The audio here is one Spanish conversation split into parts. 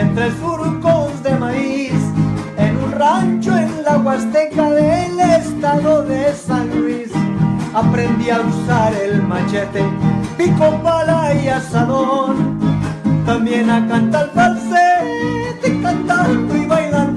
entre de maíz en un rancho en la Huasteca del estado de San Luis. Aprendí a usar el machete, pico, pala y asadón. También a cantar falsete, cantando y bailando.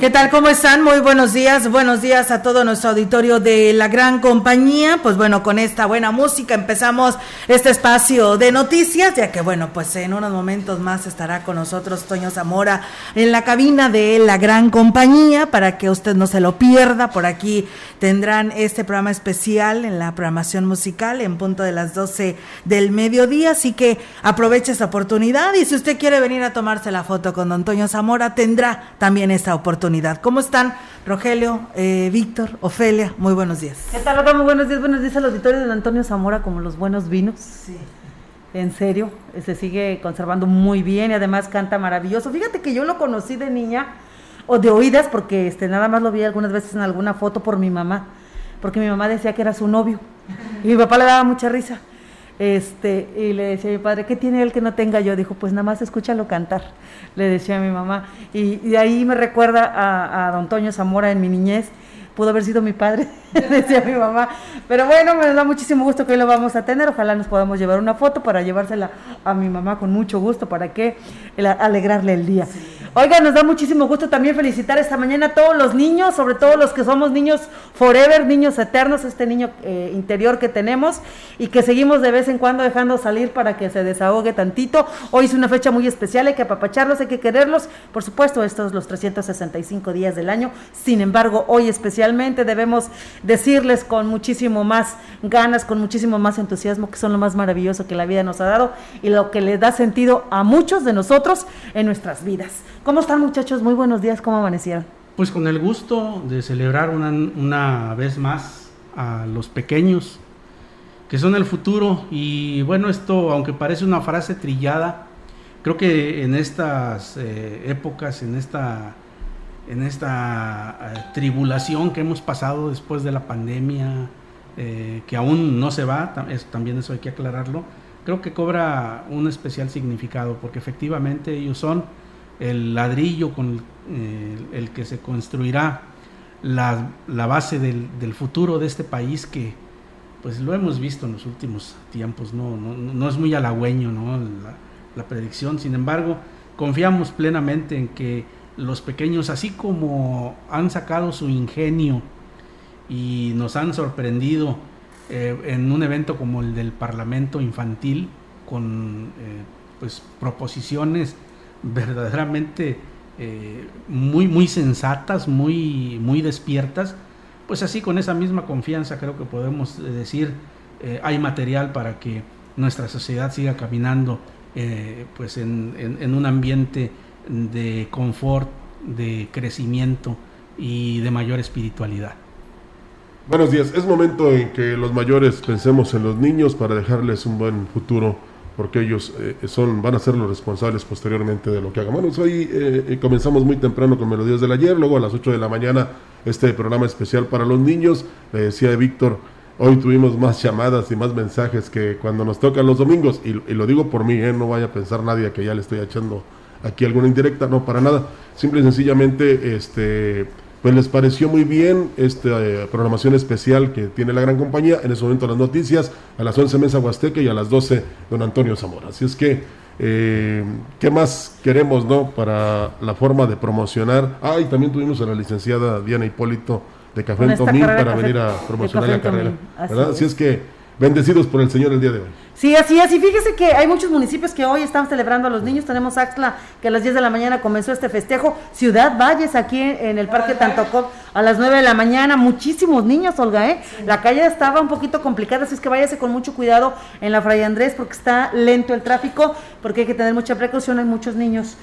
¿Qué tal? ¿Cómo están? Muy buenos días. Buenos días a todo nuestro auditorio de la gran compañía. Pues bueno, con esta buena música empezamos este espacio de noticias, ya que bueno, pues en unos momentos más estará con nosotros Toño Zamora en la cabina de la gran compañía para que usted no se lo pierda. Por aquí tendrán este programa especial en la programación musical en punto de las 12 del mediodía. Así que aproveche esta oportunidad y si usted quiere venir a tomarse la foto con don Toño Zamora, tendrá también esta oportunidad. ¿Cómo están, Rogelio, eh, Víctor, Ofelia? Muy buenos días. ¿Qué tal, Muy buenos días. Buenos días al auditorio de Antonio Zamora, como los buenos vinos. Sí. En serio, se sigue conservando muy bien y además canta maravilloso. Fíjate que yo lo conocí de niña o de oídas porque este nada más lo vi algunas veces en alguna foto por mi mamá, porque mi mamá decía que era su novio y mi papá le daba mucha risa. Este, y le decía a mi padre, ¿qué tiene él que no tenga yo? Dijo, pues nada más escúchalo cantar, le decía a mi mamá. Y, de ahí me recuerda a, a don Toño Zamora en mi niñez, pudo haber sido mi padre, decía mi mamá. Pero bueno, me da muchísimo gusto que hoy lo vamos a tener. Ojalá nos podamos llevar una foto para llevársela a mi mamá con mucho gusto, para que alegrarle el día. Oiga, nos da muchísimo gusto también felicitar esta mañana a todos los niños, sobre todo los que somos niños forever, niños eternos, este niño eh, interior que tenemos y que seguimos de vez en cuando dejando salir para que se desahogue tantito. Hoy es una fecha muy especial, hay que apapacharlos, hay que quererlos. Por supuesto, estos los 365 días del año. Sin embargo, hoy especialmente debemos decirles con muchísimo más ganas, con muchísimo más entusiasmo que son lo más maravilloso que la vida nos ha dado y lo que le da sentido a muchos de nosotros en nuestras vidas. ¿Cómo están muchachos? Muy buenos días, ¿cómo amanecieron? Pues con el gusto de celebrar una, una vez más a los pequeños, que son el futuro. Y bueno, esto, aunque parece una frase trillada, creo que en estas eh, épocas, en esta, en esta eh, tribulación que hemos pasado después de la pandemia, eh, que aún no se va, también eso hay que aclararlo, creo que cobra un especial significado, porque efectivamente ellos son el ladrillo con el, que se construirá la, base del, futuro de este país que pues lo hemos visto en los últimos tiempos, no, no, es muy halagüeño ¿no? la, predicción, sin embargo confiamos plenamente en que los pequeños, así como han sacado su ingenio y nos han sorprendido eh, en un evento como el del Parlamento Infantil, con eh, pues proposiciones verdaderamente eh, muy, muy sensatas, muy, muy despiertas, pues así con esa misma confianza creo que podemos eh, decir eh, hay material para que nuestra sociedad siga caminando pues en, en, un ambiente de confort, de crecimiento y de mayor espiritualidad. Buenos días, es momento en que los mayores pensemos en los niños para dejarles un buen futuro porque ellos eh, son, van a ser los responsables posteriormente de lo que hagamos. hoy eh, eh, comenzamos muy temprano con Melodías del Ayer, luego a las 8 de la mañana este programa especial para los niños. Le decía Víctor, hoy tuvimos más llamadas y más mensajes que cuando nos tocan los domingos, y, lo digo por mí, no vaya a pensar nadie que ya le estoy echando aquí alguna indirecta, no, para nada. Simple y sencillamente, este, pues les pareció muy bien esta eh, programación especial que tiene la gran compañía. En ese momento las noticias, a las 11 Mesa Huasteca y a las 12 don Antonio Zamora. Así es que, eh, ¿qué más queremos no para la forma de promocionar? Ah, y también tuvimos a la licenciada Diana Hipólito de Café en Tomín para venir a promocionar la carrera. ¿verdad? Así es que Bendecidos por el Señor el día de hoy. Sí, así es. Y fíjese que hay muchos municipios que hoy están celebrando a los niños. Tenemos Axla, que a las 10 de la mañana comenzó este festejo. Ciudad Valles, aquí en el Parque Tantocop, a las 9 de la mañana. Muchísimos niños, Olga, ¿eh? La calle estaba un poquito complicada, así es que váyase con mucho cuidado en la Fray Andrés, porque está lento el tráfico, porque hay que tener mucha precaución. Hay muchos niños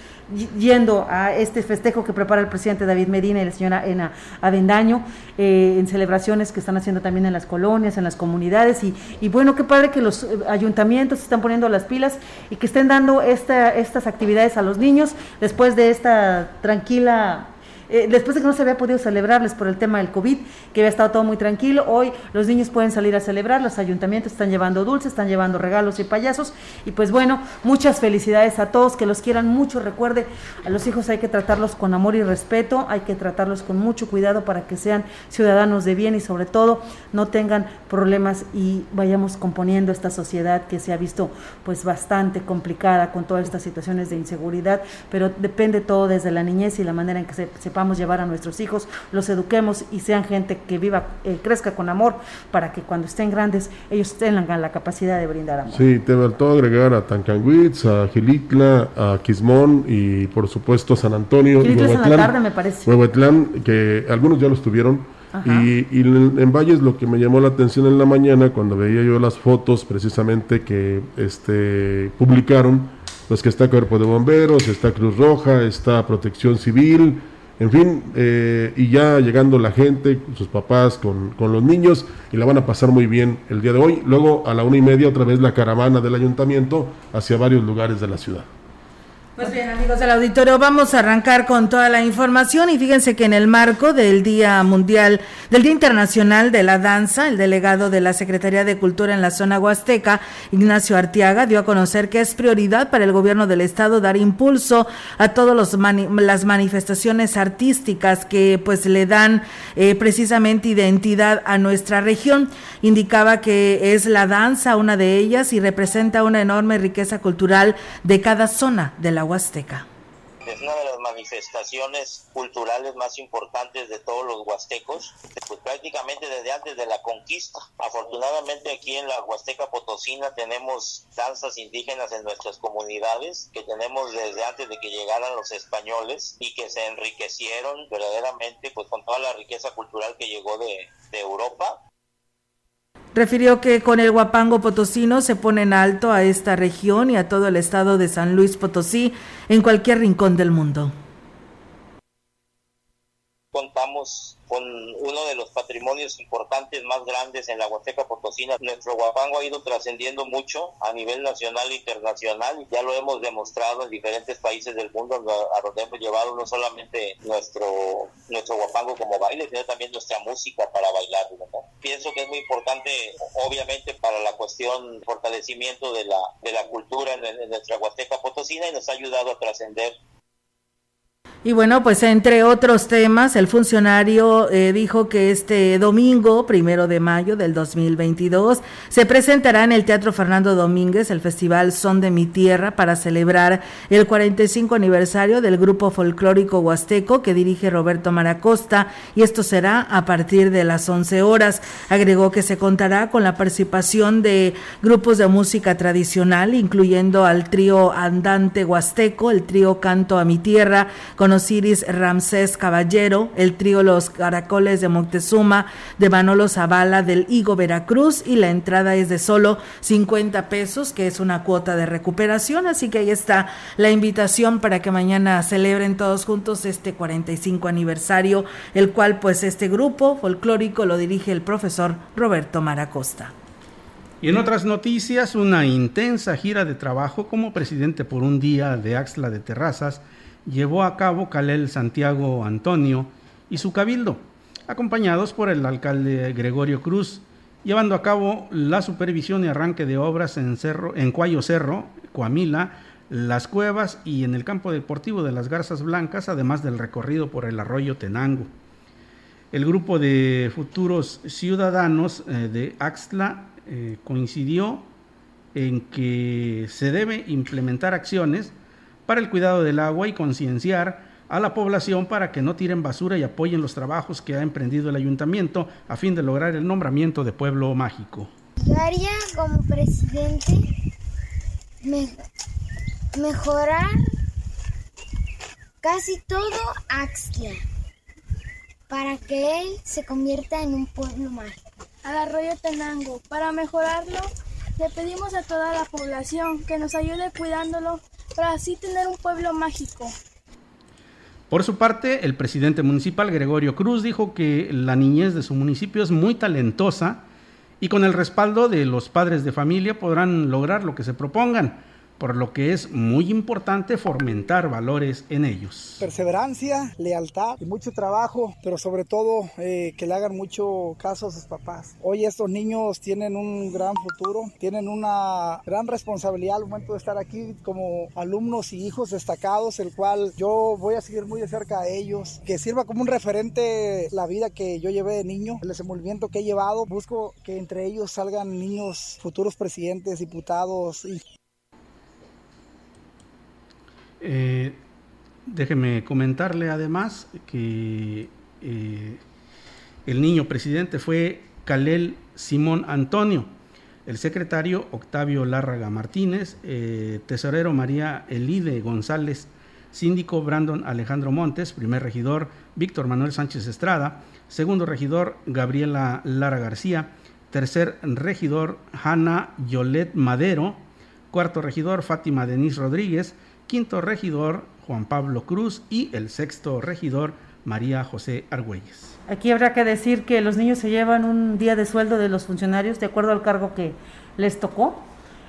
yendo a este festejo que prepara el presidente David Medina y la señora Ena Avendaño, eh, en celebraciones que están haciendo también en las colonias, en las comunidades, y, y bueno, qué padre que los eh, ayuntamientos están poniendo las pilas y que estén dando esta, estas actividades a los niños después de esta tranquila eh, después de que no se había podido celebrarles por el tema del COVID, que había estado todo muy tranquilo, hoy los niños pueden salir a celebrar, los ayuntamientos están llevando dulces, están llevando regalos y payasos, y pues bueno, muchas felicidades a todos, que los quieran mucho, recuerde, a los hijos hay que tratarlos con amor y respeto, hay que tratarlos con mucho cuidado para que sean ciudadanos de bien y sobre todo no tengan problemas y vayamos componiendo esta sociedad que se ha visto pues bastante complicada con todas estas situaciones de inseguridad, pero depende todo desde la niñez y la manera en que se, se sepamos llevar a nuestros hijos, los eduquemos y sean gente que viva, eh, crezca con amor, para que cuando estén grandes ellos tengan la capacidad de brindar amor. Sí, te faltó agregar a Tancanguitz, a Gilitla, a Quismón y por supuesto San Antonio. Gilitla es en la tarde, me parece. Huehuetlán, que algunos ya los tuvieron. Y, y, en Valles lo que me llamó la atención en la mañana cuando veía yo las fotos precisamente que este publicaron, pues que está Cuerpo de Bomberos, está Cruz Roja, está Protección Civil, en fin, eh, y ya llegando la gente, sus papás con, con, los niños, y la van a pasar muy bien el día de hoy. Luego a la una y media otra vez la caravana del ayuntamiento hacia varios lugares de la ciudad. Pues bien, amigos del auditorio, vamos a arrancar con toda la información y fíjense que en el marco del Día Mundial, del Día Internacional de la Danza, el delegado de la Secretaría de Cultura en la zona huasteca, Ignacio Artiaga, dio a conocer que es prioridad para el gobierno del estado dar impulso a todas las manifestaciones artísticas que pues le dan eh, precisamente identidad a nuestra región. Indicaba que es la danza una de ellas y representa una enorme riqueza cultural de cada zona de la Huasteca. Es una de las manifestaciones culturales más importantes de todos los huastecos, pues prácticamente desde antes de la conquista. Afortunadamente aquí en la Huasteca Potosina tenemos danzas indígenas en nuestras comunidades que tenemos desde antes de que llegaran los españoles y que se enriquecieron verdaderamente pues con toda la riqueza cultural que llegó de, de Europa Refirió que con el Huapango Potosino se pone en alto a esta región y a todo el estado de San Luis Potosí en cualquier rincón del mundo. Contamos con uno de los patrimonios importantes más grandes en la Huasteca Potosina. Nuestro Huapango ha ido trascendiendo mucho a nivel nacional e internacional ya lo hemos demostrado en diferentes países del mundo a donde hemos llevado no solamente nuestro, nuestro Huapango como baile, sino también nuestra música para bailar. Pienso que es muy importante, obviamente, para la cuestión fortalecimiento de la, de la cultura en, en nuestra Huasteca Potosina y nos ha ayudado a trascender y bueno, pues entre otros temas, el funcionario eh, dijo que este domingo, primero de mayo del 2022, se presentará en el Teatro Fernando Domínguez el Festival Son de mi Tierra para celebrar el 45 aniversario del grupo folclórico huasteco que dirige Roberto Maracosta y esto será a partir de las 11 horas. Agregó que se contará con la participación de grupos de música tradicional, incluyendo al trío Andante Huasteco, el trío Canto a mi Tierra, con Osiris Ramsés Caballero, el trío Los Caracoles de Moctezuma, de Manolo Zavala del Higo Veracruz y la entrada es de solo 50 pesos, que es una cuota de recuperación, así que ahí está la invitación para que mañana celebren todos juntos este 45 aniversario, el cual pues este grupo folclórico lo dirige el profesor Roberto Maracosta. Y en otras noticias, una intensa gira de trabajo como presidente por un día de Axla de Terrazas llevó a cabo Calel Santiago Antonio y su cabildo, acompañados por el alcalde Gregorio Cruz, llevando a cabo la supervisión y arranque de obras en, Cerro, en Cuayo Cerro, Coamila, Las Cuevas y en el campo deportivo de las Garzas Blancas, además del recorrido por el arroyo Tenango. El grupo de futuros ciudadanos eh, de Axtla eh, coincidió en que se debe implementar acciones para el cuidado del agua y concienciar a la población para que no tiren basura y apoyen los trabajos que ha emprendido el ayuntamiento a fin de lograr el nombramiento de pueblo mágico. Yo haría como presidente mejorar casi todo Axtla para que él se convierta en un pueblo mágico. Al arroyo Tenango, para mejorarlo, le pedimos a toda la población que nos ayude cuidándolo para así tener un pueblo mágico. Por su parte, el presidente municipal Gregorio Cruz dijo que la niñez de su municipio es muy talentosa y con el respaldo de los padres de familia podrán lograr lo que se propongan por lo que es muy importante fomentar valores en ellos. Perseverancia, lealtad y mucho trabajo, pero sobre todo eh, que le hagan mucho caso a sus papás. Hoy estos niños tienen un gran futuro, tienen una gran responsabilidad al momento de estar aquí como alumnos y hijos destacados, el cual yo voy a seguir muy de cerca a ellos, que sirva como un referente la vida que yo llevé de niño, el desenvolvimiento que he llevado. Busco que entre ellos salgan niños futuros presidentes, diputados y eh, déjeme comentarle además que eh, el niño presidente fue Calel Simón Antonio, el secretario Octavio Lárraga Martínez, eh, tesorero María Elide González, síndico Brandon Alejandro Montes, primer regidor Víctor Manuel Sánchez Estrada, segundo regidor Gabriela Lara García, tercer regidor Hanna Yolet Madero, cuarto regidor Fátima Denis Rodríguez, quinto regidor Juan Pablo Cruz y el sexto regidor María José Argüelles. Aquí habrá que decir que los niños se llevan un día de sueldo de los funcionarios de acuerdo al cargo que les tocó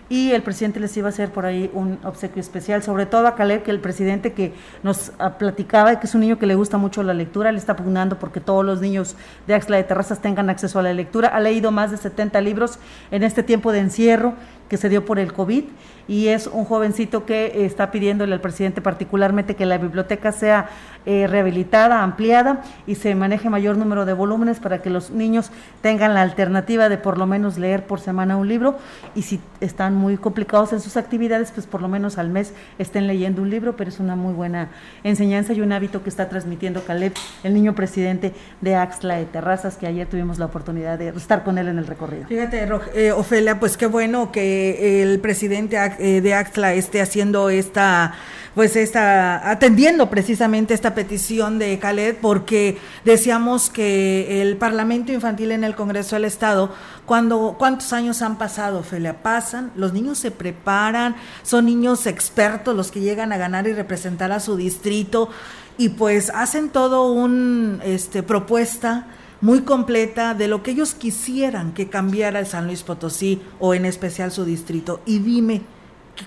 y el presidente les iba a hacer por ahí un obsequio especial, sobre todo a Caleb, que el presidente que nos ah, platicaba, que es un niño que le gusta mucho la lectura, le está pugnando porque todos los niños de Axla de Terrazas tengan acceso a la lectura, ha leído más de 70 libros en este tiempo de encierro que se dio por el COVID y es un jovencito que está pidiéndole al presidente particularmente que la biblioteca sea eh, rehabilitada, ampliada y se maneje mayor número de volúmenes para que los niños tengan la alternativa de por lo menos leer por semana un libro y si están muy complicados en sus actividades, pues por lo menos al mes estén leyendo un libro, pero es una muy buena enseñanza y un hábito que está transmitiendo Caleb, el niño presidente de Axla de Terrazas, que ayer tuvimos la oportunidad de estar con él en el recorrido. Fíjate, eh, Ofelia, pues qué bueno que el presidente eh, de Axla esté haciendo esta, pues está atendiendo precisamente esta petición de Khaled, porque decíamos que el Parlamento Infantil en el Congreso del Estado, cuando, ¿cuántos años han pasado, Felia? Pasan, los niños se preparan, son niños expertos los que llegan a ganar y representar a su distrito, y pues hacen todo un este propuesta muy completa de lo que ellos quisieran que cambiara el San Luis Potosí o en especial su distrito. Y dime,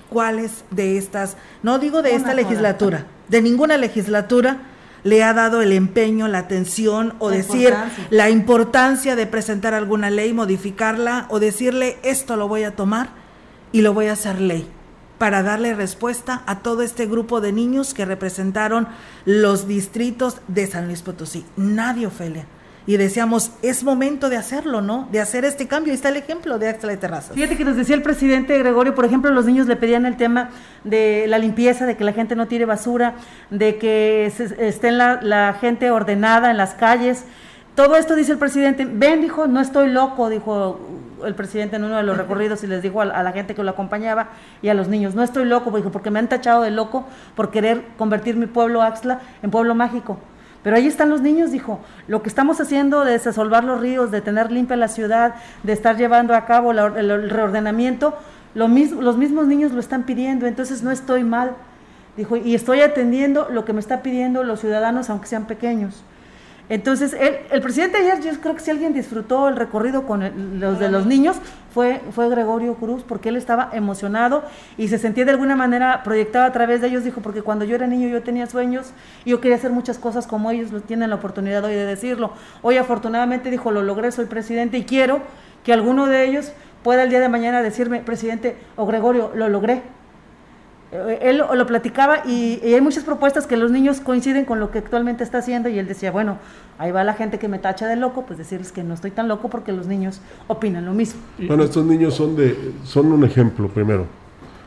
cuáles de estas, no digo de esta legislatura, de ninguna legislatura le ha dado el empeño, la atención o decir la importancia de presentar alguna ley, modificarla o decirle esto lo voy a tomar y lo voy a hacer ley para darle respuesta a todo este grupo de niños que representaron los distritos de San Luis Potosí. Nadie, Ofelia y decíamos, es momento de hacerlo, ¿no? De hacer este cambio. Ahí está el ejemplo de Axla de Terrazas. Fíjate que nos decía el presidente Gregorio, por ejemplo, los niños le pedían el tema de la limpieza, de que la gente no tire basura, de que esté la, la gente ordenada en las calles. Todo esto dice el presidente, ven, dijo, no estoy loco, dijo el presidente en uno de los recorridos y les dijo a, la gente que lo acompañaba y a los niños, no estoy loco, dijo, porque me han tachado de loco por querer convertir mi pueblo Axla en pueblo mágico. Pero ahí están los niños, dijo, lo que estamos haciendo de desasolvar los ríos, de tener limpia la ciudad, de estar llevando a cabo el, reordenamiento, lo mismo, los mismos niños lo están pidiendo, entonces no estoy mal. Dijo, y estoy atendiendo lo que me están pidiendo los ciudadanos, aunque sean pequeños. Entonces, el presidente ayer, yo creo que si alguien disfrutó el recorrido con los de los niños, fue, fue Gregorio Cruz, porque él estaba emocionado y se sentía de alguna manera proyectado a través de ellos. Dijo, porque cuando yo era niño yo tenía sueños y yo quería hacer muchas cosas como ellos tienen la oportunidad hoy de decirlo. Hoy afortunadamente dijo, lo logré, soy presidente y quiero que alguno de ellos pueda el día de mañana decirme, presidente o Gregorio, lo logré él lo platicaba y, hay muchas propuestas que los niños coinciden con lo que actualmente está haciendo y él decía, bueno, ahí va la gente que me tacha de loco, pues decirles que no estoy tan loco porque los niños opinan lo mismo. Bueno, estos niños son de son un ejemplo primero.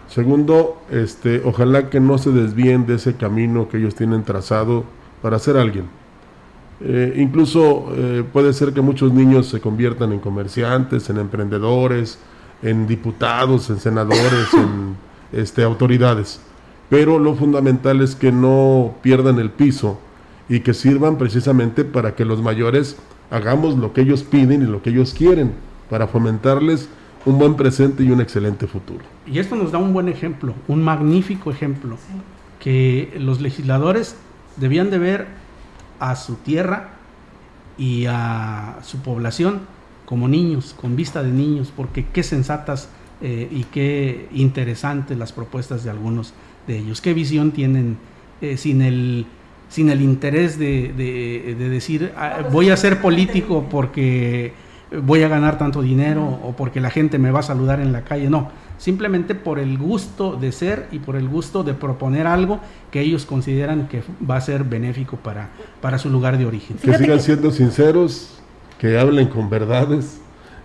Segundo, este, ojalá que no se desvíen de ese camino que ellos tienen trazado para ser alguien. Eh, incluso eh, puede ser que muchos niños se conviertan en comerciantes, en emprendedores, en diputados, en senadores, en este, autoridades. Pero lo fundamental es que no pierdan el piso y que sirvan precisamente para que los mayores hagamos lo que ellos piden y lo que ellos quieren, para fomentarles un buen presente y un excelente futuro. Y esto nos da un buen ejemplo, un magnífico ejemplo, que los legisladores debían de ver a su tierra y a su población como niños, con vista de niños, porque qué sensatas eh, y qué interesantes las propuestas de algunos de ellos. ¿Qué visión tienen eh, sin, el, sin el interés de, de, decir ah, voy a ser político porque voy a ganar tanto dinero o porque la gente me va a saludar en la calle? No, simplemente por el gusto de ser y por el gusto de proponer algo que ellos consideran que va a ser benéfico para, para su lugar de origen. Que sigan siendo sinceros, que hablen con verdades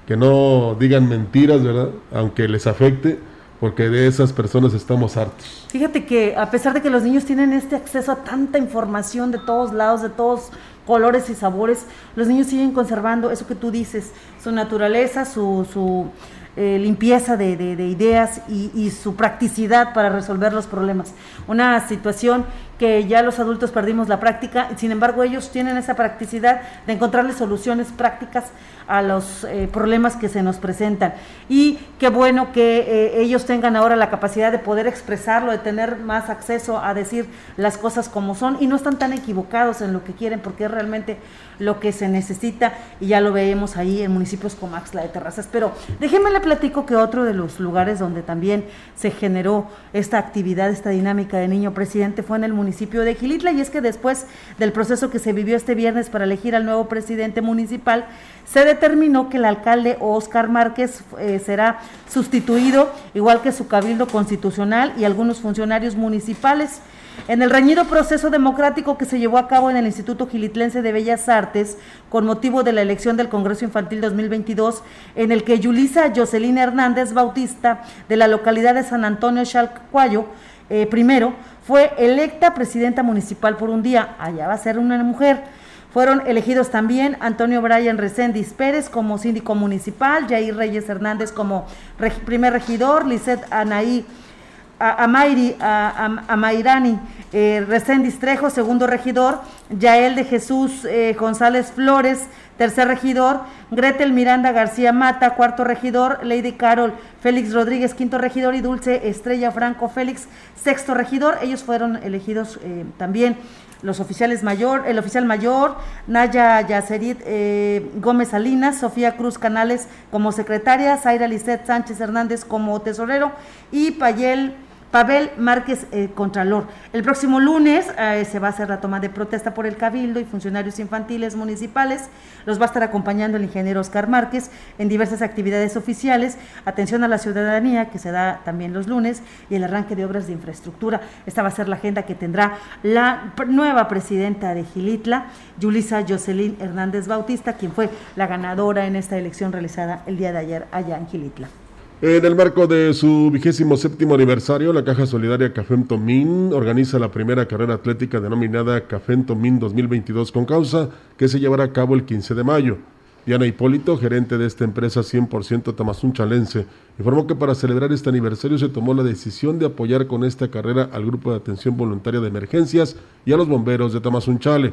que no digan mentiras, ¿verdad? Aunque les afecte, porque de esas personas estamos hartos. Fíjate que a pesar de que los niños tienen este acceso a tanta información de todos lados, de todos colores y sabores, los niños siguen conservando eso que tú dices, su naturaleza, su, su eh, limpieza de, ideas y, su practicidad para resolver los problemas. Una situación que ya los adultos perdimos la práctica, sin embargo ellos tienen esa practicidad de encontrarle soluciones prácticas a los eh, problemas que se nos presentan. Y qué bueno que eh, ellos tengan ahora la capacidad de poder expresarlo, de tener más acceso a decir las cosas como son y no están tan equivocados en lo que quieren porque es realmente lo que se necesita y ya lo vemos ahí en municipios como Axla de Terrazas. Pero déjenme le platico que otro de los lugares donde también se generó esta actividad, esta dinámica de niño presidente fue en el municipio de Gilitla y es que después del proceso que se vivió este viernes para elegir al nuevo presidente municipal, se determinó que el alcalde Oscar Márquez eh, será sustituido, igual que su cabildo constitucional y algunos funcionarios municipales. En el reñido proceso democrático que se llevó a cabo en el Instituto Gilitlense de Bellas Artes con motivo de la elección del Congreso Infantil 2022, en el que Yulisa Jocelyn Hernández Bautista, de la localidad de San Antonio Chalcuayo, eh, primero, fue electa presidenta municipal por un día. Allá va a ser una mujer. Fueron elegidos también Antonio Brian Reséndiz Pérez como síndico municipal, Jair Reyes Hernández como primer regidor, Lisette Anaí a, Mayri, a, eh, Trejo, segundo regidor, Yael de Jesús eh, González Flores, tercer regidor, Gretel Miranda García Mata, cuarto regidor, Lady Carol Félix Rodríguez, quinto regidor, y Dulce Estrella Franco Félix, sexto regidor. Ellos fueron elegidos eh, también los oficiales mayor, el oficial mayor, Naya Yacerit eh, Gómez Salinas, Sofía Cruz Canales como secretaria, Zaira Lisset Sánchez Hernández como tesorero y Payel Pavel Márquez eh, Contralor. El próximo lunes eh, se va a hacer la toma de protesta por el Cabildo y funcionarios infantiles municipales. Los va a estar acompañando el ingeniero Oscar Márquez en diversas actividades oficiales. Atención a la ciudadanía, que se da también los lunes, y el arranque de obras de infraestructura. Esta va a ser la agenda que tendrá la nueva presidenta de Gilitla, Yulisa Jocelyn Hernández Bautista, quien fue la ganadora en esta elección realizada el día de ayer allá en Gilitla. En el marco de su vigésimo séptimo aniversario, la Caja Solidaria Café Tomín organiza la primera carrera atlética denominada Café Tomín 2022 con causa, que se llevará a cabo el 15 de mayo. Diana Hipólito, gerente de esta empresa 100% tamazunchalense, informó que para celebrar este aniversario se tomó la decisión de apoyar con esta carrera al Grupo de Atención Voluntaria de Emergencias y a los bomberos de Tamazunchale.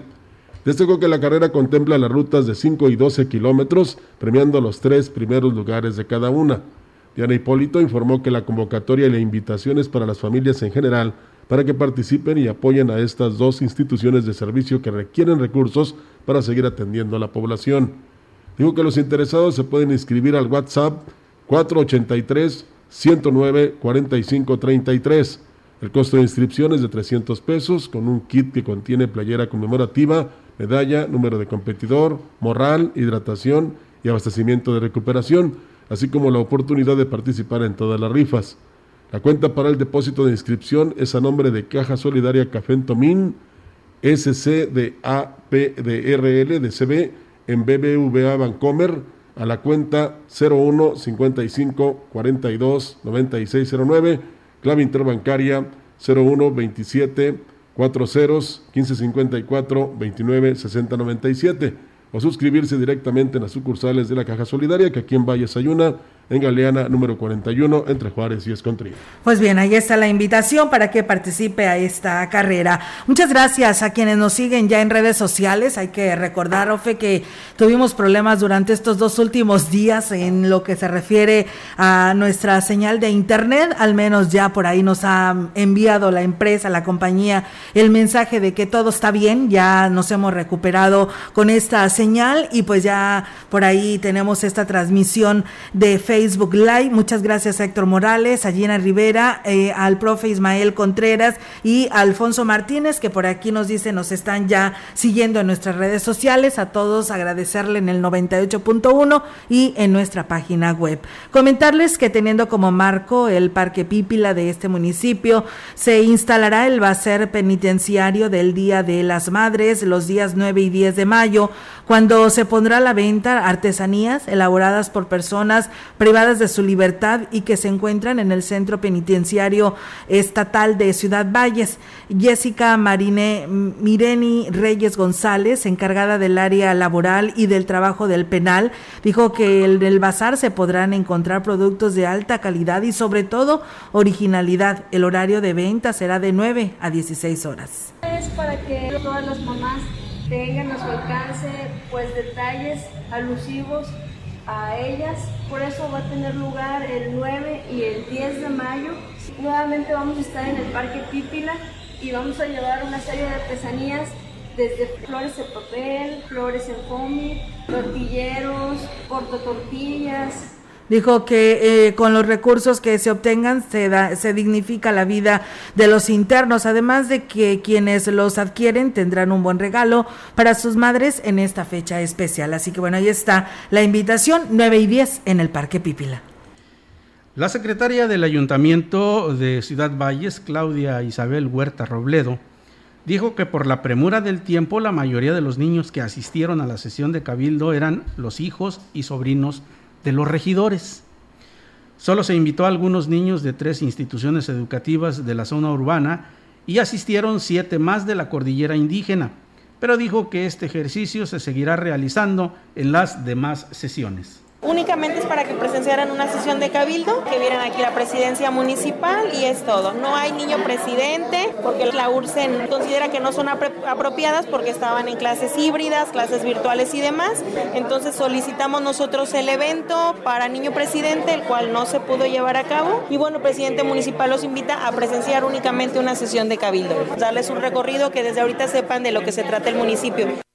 Destacó que la carrera contempla las rutas de 5 y 12 kilómetros, premiando los tres primeros lugares de cada una. Diana Hipólito informó que la convocatoria y la invitación es para las familias en general para que participen y apoyen a estas dos instituciones de servicio que requieren recursos para seguir atendiendo a la población. Dijo que los interesados se pueden inscribir al WhatsApp 483 109 4533. El costo de inscripción es de 300 pesos con un kit que contiene playera conmemorativa, medalla, número de competidor, morral, hidratación y abastecimiento de recuperación así como la oportunidad de participar en todas las rifas. La cuenta para el depósito de inscripción es a nombre de Caja Solidaria Café Tomín, SC de APDRL de CB en BBVA Bancomer a la cuenta 01 55 42 9609, clave interbancaria 01 27 40 15 54 29 60 97 o suscribirse directamente en las sucursales de la Caja Solidaria que aquí en Valles Ayuna en Galeana número 41 entre Juárez y Escontría. Pues bien, ahí está la invitación para que participe a esta carrera. Muchas gracias a quienes nos siguen ya en redes sociales. Hay que recordar, Ofe, que tuvimos problemas durante estos dos últimos días en lo que se refiere a nuestra señal de internet. Al menos ya por ahí nos ha enviado la empresa, la compañía, el mensaje de que todo está bien. Ya nos hemos recuperado con esta señal y pues ya por ahí tenemos esta transmisión de Facebook Facebook Live. Muchas gracias a Héctor Morales, a Gina Rivera, eh, al profe Ismael Contreras y a Alfonso Martínez, que por aquí nos dice nos están ya siguiendo en nuestras redes sociales. A todos agradecerle en el 98.1 y en nuestra página web. Comentarles que teniendo como marco el Parque Pípila de este municipio, se instalará el bacer penitenciario del Día de las Madres los días 9 y 10 de mayo, cuando se pondrá a la venta artesanías elaboradas por personas privadas de su libertad y que se encuentran en el centro penitenciario estatal de Ciudad Valles. Jessica Marine Mireni Reyes González, encargada del área laboral y del trabajo del penal, dijo que en el bazar se podrán encontrar productos de alta calidad y sobre todo originalidad. El horario de venta será de 9 a 16 horas. Es para que todas las mamás tengan a su alcance pues detalles alusivos a ellas. Por eso va a tener lugar el 9 y el 10 de mayo. Nuevamente vamos a estar en el Parque Pípila y vamos a llevar una serie de artesanías desde flores de papel, flores en foamy, tortilleros, tortillas. Dijo que eh, con los recursos que se obtengan se, da, se dignifica la vida de los internos, además de que quienes los adquieren tendrán un buen regalo para sus madres en esta fecha especial. Así que bueno, ahí está la invitación 9 y 10 en el Parque Pípila. La secretaria del Ayuntamiento de Ciudad Valles, Claudia Isabel Huerta Robledo, dijo que por la premura del tiempo la mayoría de los niños que asistieron a la sesión de Cabildo eran los hijos y sobrinos de los regidores. Solo se invitó a algunos niños de tres instituciones educativas de la zona urbana y asistieron siete más de la cordillera indígena, pero dijo que este ejercicio se seguirá realizando en las demás sesiones. Únicamente es para que presenciaran una sesión de cabildo, que vieran aquí la presidencia municipal y es todo. No hay niño presidente porque la URSEN considera que no son apropiadas porque estaban en clases híbridas, clases virtuales y demás. Entonces solicitamos nosotros el evento para niño presidente, el cual no se pudo llevar a cabo. Y bueno, el presidente municipal los invita a presenciar únicamente una sesión de cabildo. Darles un recorrido que desde ahorita sepan de lo que se trata el municipio.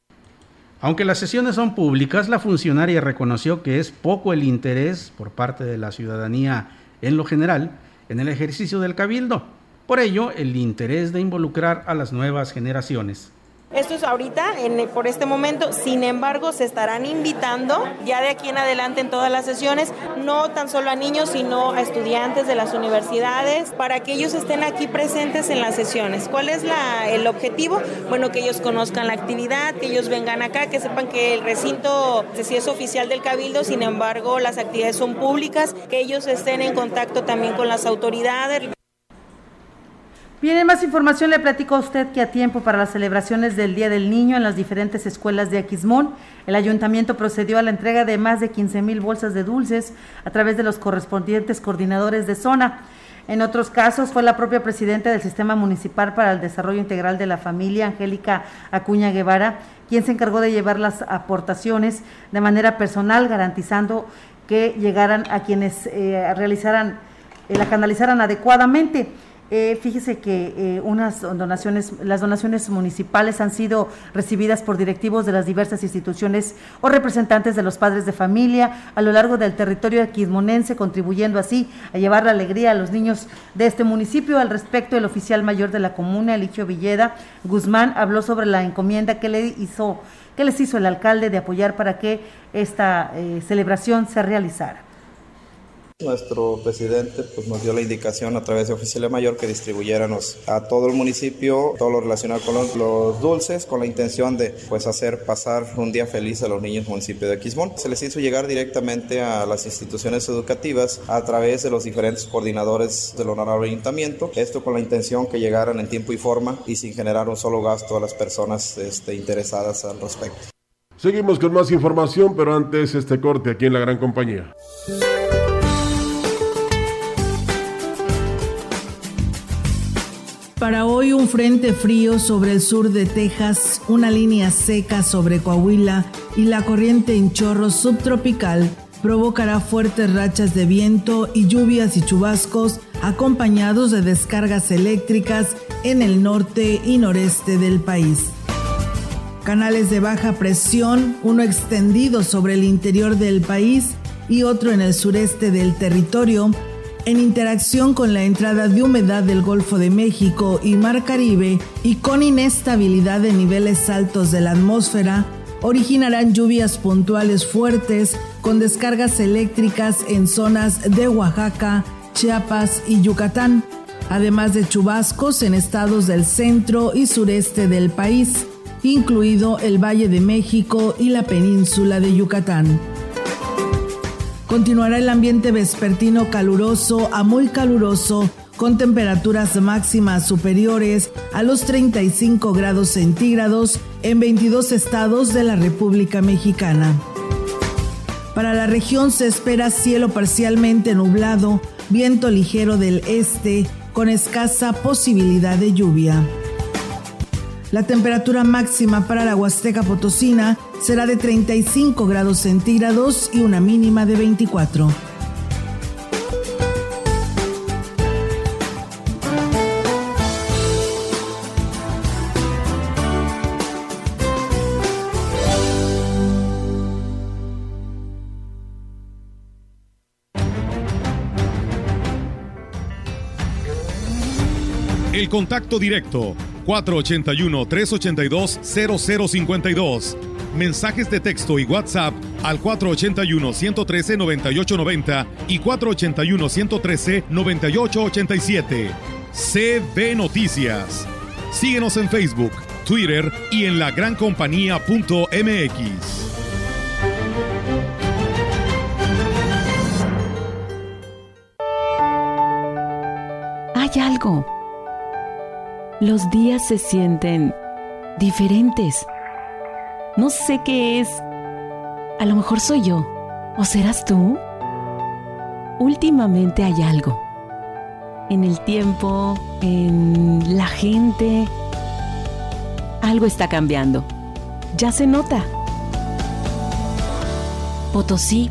Aunque las sesiones son públicas, la funcionaria reconoció que es poco el interés por parte de la ciudadanía en lo general en el ejercicio del cabildo. Por ello, el interés de involucrar a las nuevas generaciones. Esto es ahorita, en, por este momento, sin embargo, se estarán invitando ya de aquí en adelante en todas las sesiones, no tan solo a niños, sino a estudiantes de las universidades, para que ellos estén aquí presentes en las sesiones. ¿Cuál es la, el objetivo? Bueno, que ellos conozcan la actividad, que ellos vengan acá, que sepan que el recinto sí es oficial del Cabildo, sin embargo, las actividades son públicas, que ellos estén en contacto también con las autoridades. Bien, más información le platico a usted que a tiempo para las celebraciones del Día del Niño en las diferentes escuelas de Aquismón, el ayuntamiento procedió a la entrega de más de 15 mil bolsas de dulces a través de los correspondientes coordinadores de zona. En otros casos fue la propia presidenta del Sistema Municipal para el Desarrollo Integral de la Familia, Angélica Acuña Guevara, quien se encargó de llevar las aportaciones de manera personal, garantizando que llegaran a quienes eh, realizaran, eh, la canalizaran adecuadamente. Eh, fíjese que eh, unas donaciones, las donaciones municipales han sido recibidas por directivos de las diversas instituciones o representantes de los padres de familia a lo largo del territorio aquismonense, contribuyendo así a llevar la alegría a los niños de este municipio. Al respecto, el oficial mayor de la comuna, Elicho Villeda Guzmán, habló sobre la encomienda que le hizo, que les hizo el alcalde de apoyar para que esta eh, celebración se realizara Nuestro presidente pues, nos dio la indicación a través de oficial mayor que distribuyéramos a todo el municipio todo lo relacionado con los, los, dulces con la intención de pues hacer pasar un día feliz a los niños del municipio de Quismón. Se les hizo llegar directamente a las instituciones educativas a través de los diferentes coordinadores del honorable ayuntamiento, esto con la intención que llegaran en tiempo y forma y sin generar un solo gasto a las personas este, interesadas al respecto. Seguimos con más información, pero antes este corte aquí en la gran compañía. Para hoy un frente frío sobre el sur de Texas, una línea seca sobre Coahuila y la corriente en chorro subtropical provocará fuertes rachas de viento y lluvias y chubascos acompañados de descargas eléctricas en el norte y noreste del país. Canales de baja presión, uno extendido sobre el interior del país y otro en el sureste del territorio, en interacción con la entrada de humedad del Golfo de México y Mar Caribe y con inestabilidad de niveles altos de la atmósfera, originarán lluvias puntuales fuertes con descargas eléctricas en zonas de Oaxaca, Chiapas y Yucatán, además de chubascos en estados del centro y sureste del país, incluido el Valle de México y la península de Yucatán. Continuará el ambiente vespertino caluroso a muy caluroso con temperaturas máximas superiores a los 35 grados centígrados en 22 estados de la República Mexicana. Para la región se espera cielo parcialmente nublado, viento ligero del este con escasa posibilidad de lluvia. La temperatura máxima para la Huasteca Potosina será de 35 grados centígrados y una mínima de 24. El contacto directo 481-382-0052. Mensajes de texto y WhatsApp al 481-113-9890 y 481-113-9887. CB Noticias. Síguenos en Facebook, Twitter y en lagrancompañía.mx. Hay algo los días se sienten diferentes. No sé qué es. A lo mejor soy yo. ¿O serás tú? Últimamente hay algo. En el tiempo, en la gente. Algo está cambiando. Ya se nota. Potosí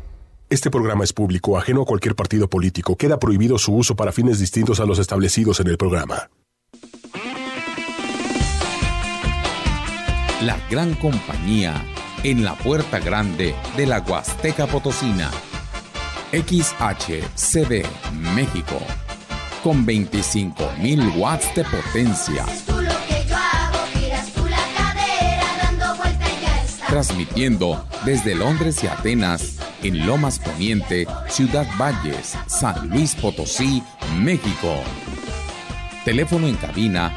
Este programa es público, ajeno a cualquier partido político. Queda prohibido su uso para fines distintos a los establecidos en el programa. La gran compañía en la puerta grande de la Huasteca Potosina. XHCD México. Con 25.000 watts de potencia. Transmitiendo desde Londres y Atenas en Lomas Poniente, Ciudad Valles, San Luis Potosí, México. Teléfono en cabina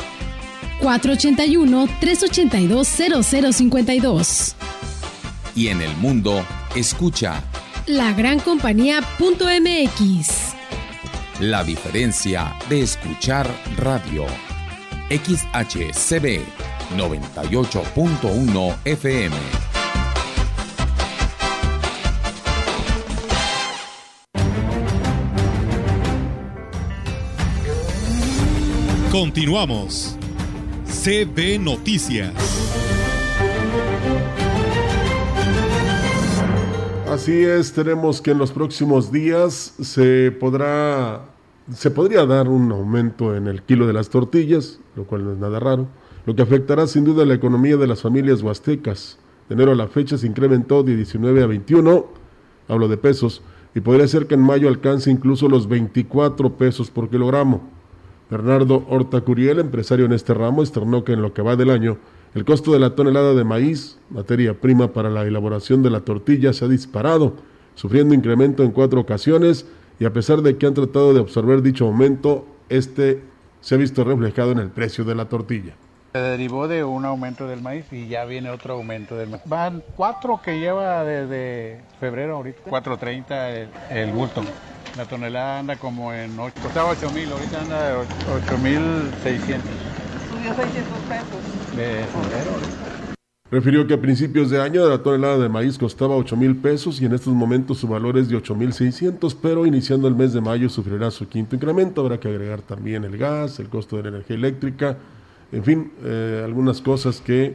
481-382-0052. Y en el mundo, escucha lagrancompañía.mx. la diferencia de escuchar radio. XHCB 98.1 FM. Continuamos. CB Noticias. Así es, tenemos que en los próximos días se podrá se podría dar un aumento en el kilo de las tortillas, lo cual no es nada raro, lo que afectará sin duda la economía de las familias huastecas. De enero a la fecha se incrementó de 19 a 21, hablo de pesos, y podría ser que en mayo alcance incluso los 24 pesos por kilogramo. Bernardo Horta Curiel, empresario en este ramo, externó que en lo que va del año, el costo de la tonelada de maíz, materia prima para la elaboración de la tortilla, se ha disparado, sufriendo incremento en cuatro ocasiones y a pesar de que han tratado de absorber dicho aumento, este se ha visto reflejado en el precio de la tortilla. Se derivó de un aumento del maíz y ya viene otro aumento del maíz. Van cuatro que lleva desde febrero ahorita, 4.30 el, el bulto. La tonelada anda como en 8, costaba 8 mil, ahorita anda de 8 mil 600. Subió 600 pesos. De febrero Refirió que a principios de año la tonelada de maíz costaba 8 mil pesos y en estos momentos su valor es de 8 mil 600, pero iniciando el mes de mayo sufrirá su quinto incremento. Habrá que agregar también el gas, el costo de la energía eléctrica, en fin, eh, algunas cosas que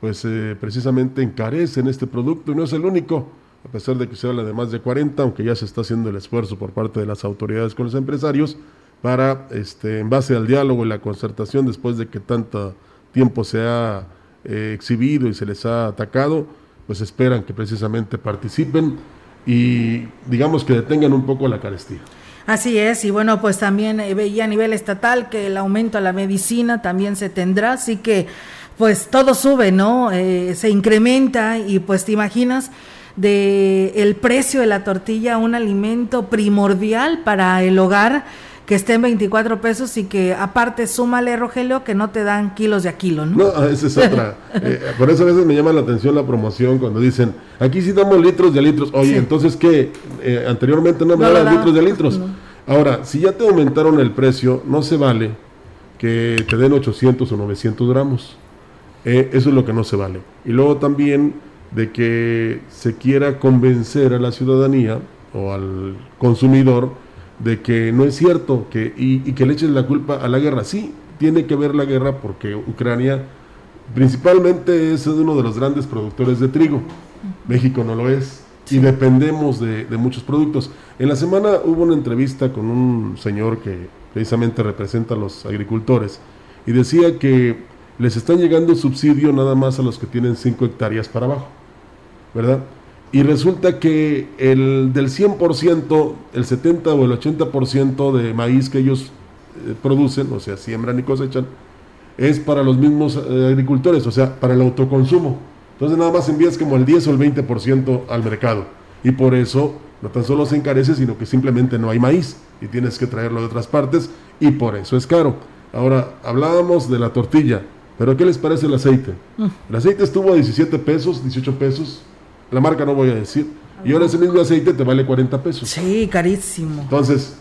pues eh, precisamente encarecen este producto y no es el único, a pesar de que se habla de más de 40, aunque ya se está haciendo el esfuerzo por parte de las autoridades con los empresarios para, este, en base al diálogo y la concertación después de que tanto tiempo se ha eh, exhibido y se les ha atacado, pues esperan que precisamente participen y digamos que detengan un poco la carestía. Así es, y bueno, pues también eh, veía a nivel estatal que el aumento a la medicina también se tendrá, así que pues todo sube, ¿no? Eh, se incrementa y pues te imaginas de el precio de la tortilla, un alimento primordial para el hogar que esté en 24 pesos y que aparte súmale, Rogelio, que no te dan kilos de a kilo, ¿no? No, esa es otra. Eh, por eso a veces me llama la atención la promoción cuando dicen, aquí sí damos litros de litros. Oye, entonces, ¿qué? Eh, anteriormente no me daban litros de litros. Ahora, si ya te aumentaron el precio, no se vale que te den 800 o 900 gramos. Eh, eso es lo que no se vale. Y luego también de que se quiera convencer a la ciudadanía o al consumidor de que no es cierto que, y, que le echen la culpa a la guerra. Sí, tiene que ver la guerra porque Ucrania principalmente es uno de los grandes productores de trigo. México no lo es y dependemos de, de, muchos productos. En la semana hubo una entrevista con un señor que precisamente representa a los agricultores y decía que les están llegando subsidio nada más a los que tienen 5 hectáreas para abajo, ¿verdad? Y resulta que el del 100%, el 70 o el 80% de maíz que ellos eh, producen, o sea, siembran y cosechan, es para los mismos eh, agricultores, o sea, para el autoconsumo. Entonces nada más envías como el 10 o el 20% al mercado. Y por eso no tan solo se encarece, sino que simplemente no hay maíz y tienes que traerlo de otras partes y por eso es caro. Ahora, hablábamos de la tortilla, pero ¿qué les parece el aceite? Mm. El aceite estuvo a 17 pesos, 18 pesos, la marca no voy a decir, y ahora ese mismo aceite te vale 40 pesos. Sí, carísimo. Entonces,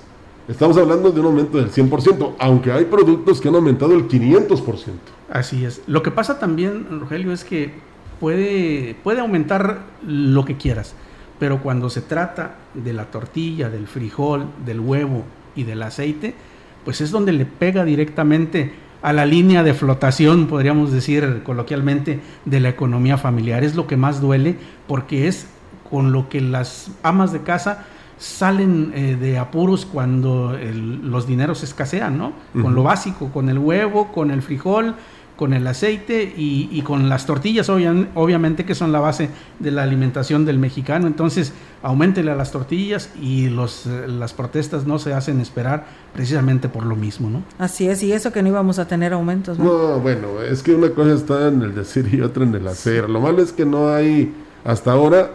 estamos hablando de un aumento del 100%, aunque hay productos que han aumentado el 500%. Así es. Lo que pasa también, Rogelio, es que puede, puede aumentar lo que quieras, pero cuando se trata de la tortilla, del frijol, del huevo y del aceite, pues es donde le pega directamente a la línea de flotación, podríamos decir coloquialmente, de la economía familiar. Es lo que más duele porque es con lo que las amas de casa salen eh, de apuros cuando los dineros escasean, ¿no? Con lo básico, con el huevo, con el frijol, con el aceite y, con las tortillas, obviamente que son la base de la alimentación del mexicano. Entonces, aumentele a las tortillas y los, eh, las protestas no se hacen esperar precisamente por lo mismo, ¿no? Así es, y eso que no íbamos a tener aumentos. No, bueno, es que una cosa está en el decir y otra en el hacer. Lo malo es que no hay, hasta ahora,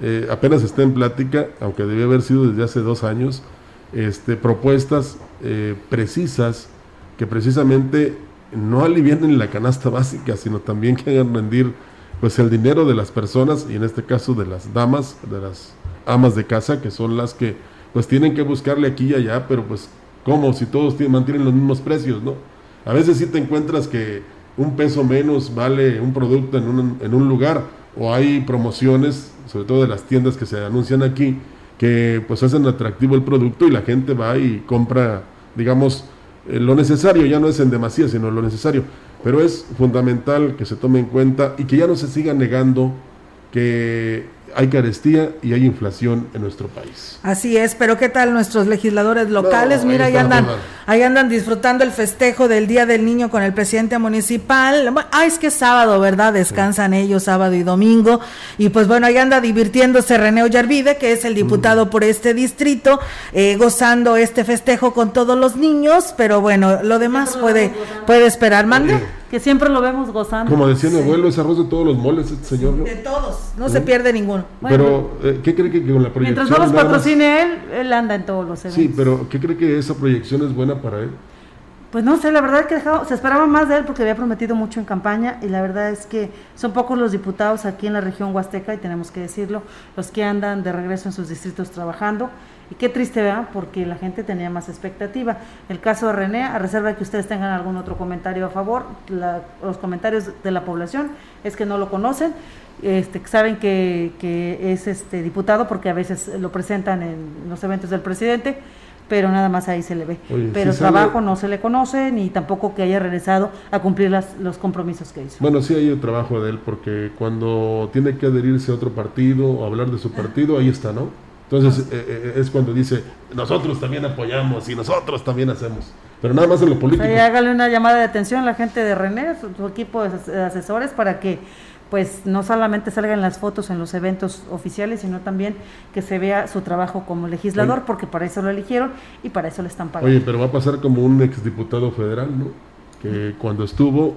eh, apenas está en plática, aunque debió haber sido desde hace dos años, este, propuestas eh, precisas que precisamente no alivienen la canasta básica, sino también que hagan rendir pues el dinero de las personas y en este caso de las damas, de las amas de casa, que son las que pues tienen que buscarle aquí y allá, pero pues ¿cómo? Si todos tienen, mantienen los mismos precios, ¿no? A veces sí te encuentras que un peso menos vale un producto en un, en un lugar o hay promociones, sobre todo de las tiendas que se anuncian aquí, que pues hacen atractivo el producto y la gente va y compra, digamos, eh, lo necesario, ya no es en demasía, sino lo necesario. Pero es fundamental que se tome en cuenta y que ya no se siga negando que hay carestía y hay inflación en nuestro país. Así es, pero ¿qué tal nuestros legisladores locales? Mira, ahí andan, ahí andan disfrutando el festejo del Día del Niño con el presidente municipal. Ah, es que es sábado, ¿verdad? Descansan ellos sábado y domingo. Y pues bueno, ahí anda divirtiéndose René Ollarvide, que es el diputado por este distrito, eh, gozando este festejo con todos los niños, pero bueno, lo demás puede, puede esperar. Mande que siempre lo vemos gozando. Como decía mi abuelo, es arroz de todos los moles este señor. De todos, no se pierde ninguno. pero, eh, ¿qué cree que con la proyección? Mientras no los patrocine él, él anda en todos los eventos. Sí, pero ¿qué cree que esa proyección es buena para él? Pues no sé, la verdad es que se esperaba más de él porque había prometido mucho en campaña y la verdad es que son pocos los diputados aquí en la región huasteca y tenemos que decirlo, los que andan de regreso en sus distritos trabajando y qué triste, ¿verdad? Porque la gente tenía más expectativa. El caso de René, a reserva de que ustedes tengan algún otro comentario a favor, los comentarios de la población es que no lo conocen, este, saben que, que es este diputado porque a veces lo presentan en los eventos del presidente, pero nada más ahí se le ve. pero trabajo no se le conoce ni tampoco que haya regresado a cumplir las, los compromisos que hizo. Bueno, sí hay un trabajo de él porque cuando tiene que adherirse a otro partido o hablar de su partido, ahí está, ¿no? Entonces eh, eh, es cuando dice, nosotros también apoyamos y nosotros también hacemos. Pero nada más en lo político. hágale una llamada de atención a la gente de René, su, equipo de asesores, para que pues no solamente salgan las fotos en los eventos oficiales, sino también que se vea su trabajo como legislador, porque para eso lo eligieron y para eso le están pagando. Oye, pero va a pasar como un exdiputado federal, ¿no? Que cuando estuvo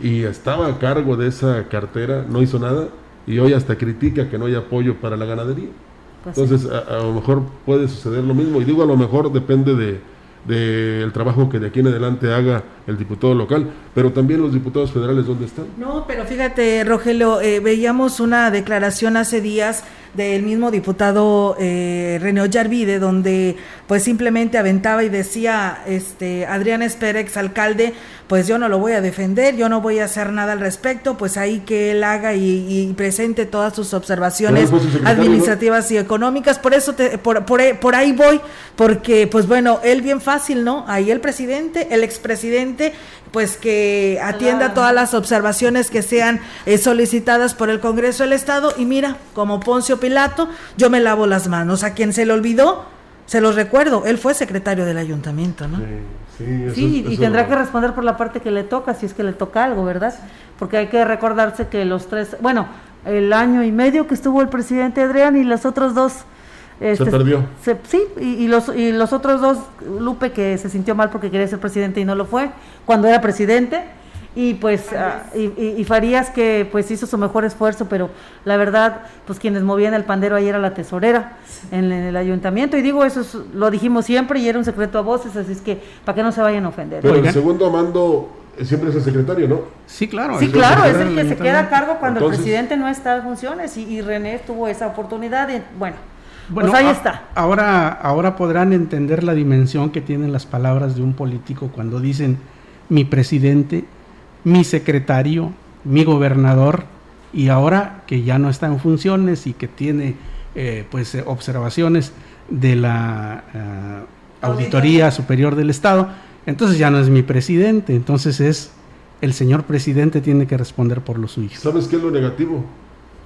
y estaba a cargo de esa cartera no hizo nada y hoy hasta critica que no hay apoyo para la ganadería. Pues Entonces, a, lo mejor puede suceder lo mismo. Y digo, a lo mejor depende de del trabajo que de aquí en adelante haga el diputado local, pero también los diputados federales, ¿dónde están? No, pero fíjate, Rogelio, eh, veíamos una declaración hace días del mismo diputado eh, René Ollarvide, donde pues simplemente aventaba y decía, este, Adrián Espera, alcalde, pues yo no lo voy a defender, yo no voy a hacer nada al respecto, pues ahí que él haga y, presente todas sus observaciones administrativas y económicas, por eso te, por, por, ahí voy, porque pues bueno, él bien fácil, ¿no? Ahí el presidente, el expresidente, pues que atienda todas las observaciones que sean eh, solicitadas por el Congreso del Estado y mira, como Poncio Pilato, yo me lavo las manos. A quien se le olvidó, se los recuerdo, él fue secretario del ayuntamiento, ¿no? Sí, sí, y tendrá que responder por la parte que le toca, si es que le toca algo, ¿verdad? Porque hay que recordarse que los tres, bueno, el año y medio que estuvo el presidente Adrián y los otros dos se este, perdió. sí, y, los, y los otros dos, Lupe que se sintió mal porque quería ser presidente y no lo fue, cuando era presidente, y pues ah, y, Farías que pues hizo su mejor esfuerzo, pero la verdad, pues quienes movían el pandero ahí era la tesorera en, el ayuntamiento, y digo, eso lo dijimos siempre y era un secreto a voces, así es que para que no se vayan a ofender. Pero el segundo mando siempre es el secretario, ¿no? Sí, claro. Sí, claro, es el que se queda a cargo cuando el presidente no está en funciones y, y René tuvo esa oportunidad y bueno. Bueno, pues ahí está. Ahora, ahora podrán entender la dimensión que tienen las palabras de un político cuando dicen mi presidente, mi secretario, mi gobernador, y ahora que ya no está en funciones y que tiene eh, pues eh, observaciones de la eh, Auditoría Superior del Estado, entonces ya no es mi presidente, entonces es el señor presidente tiene que responder por lo suyo. ¿Sabes qué es lo negativo?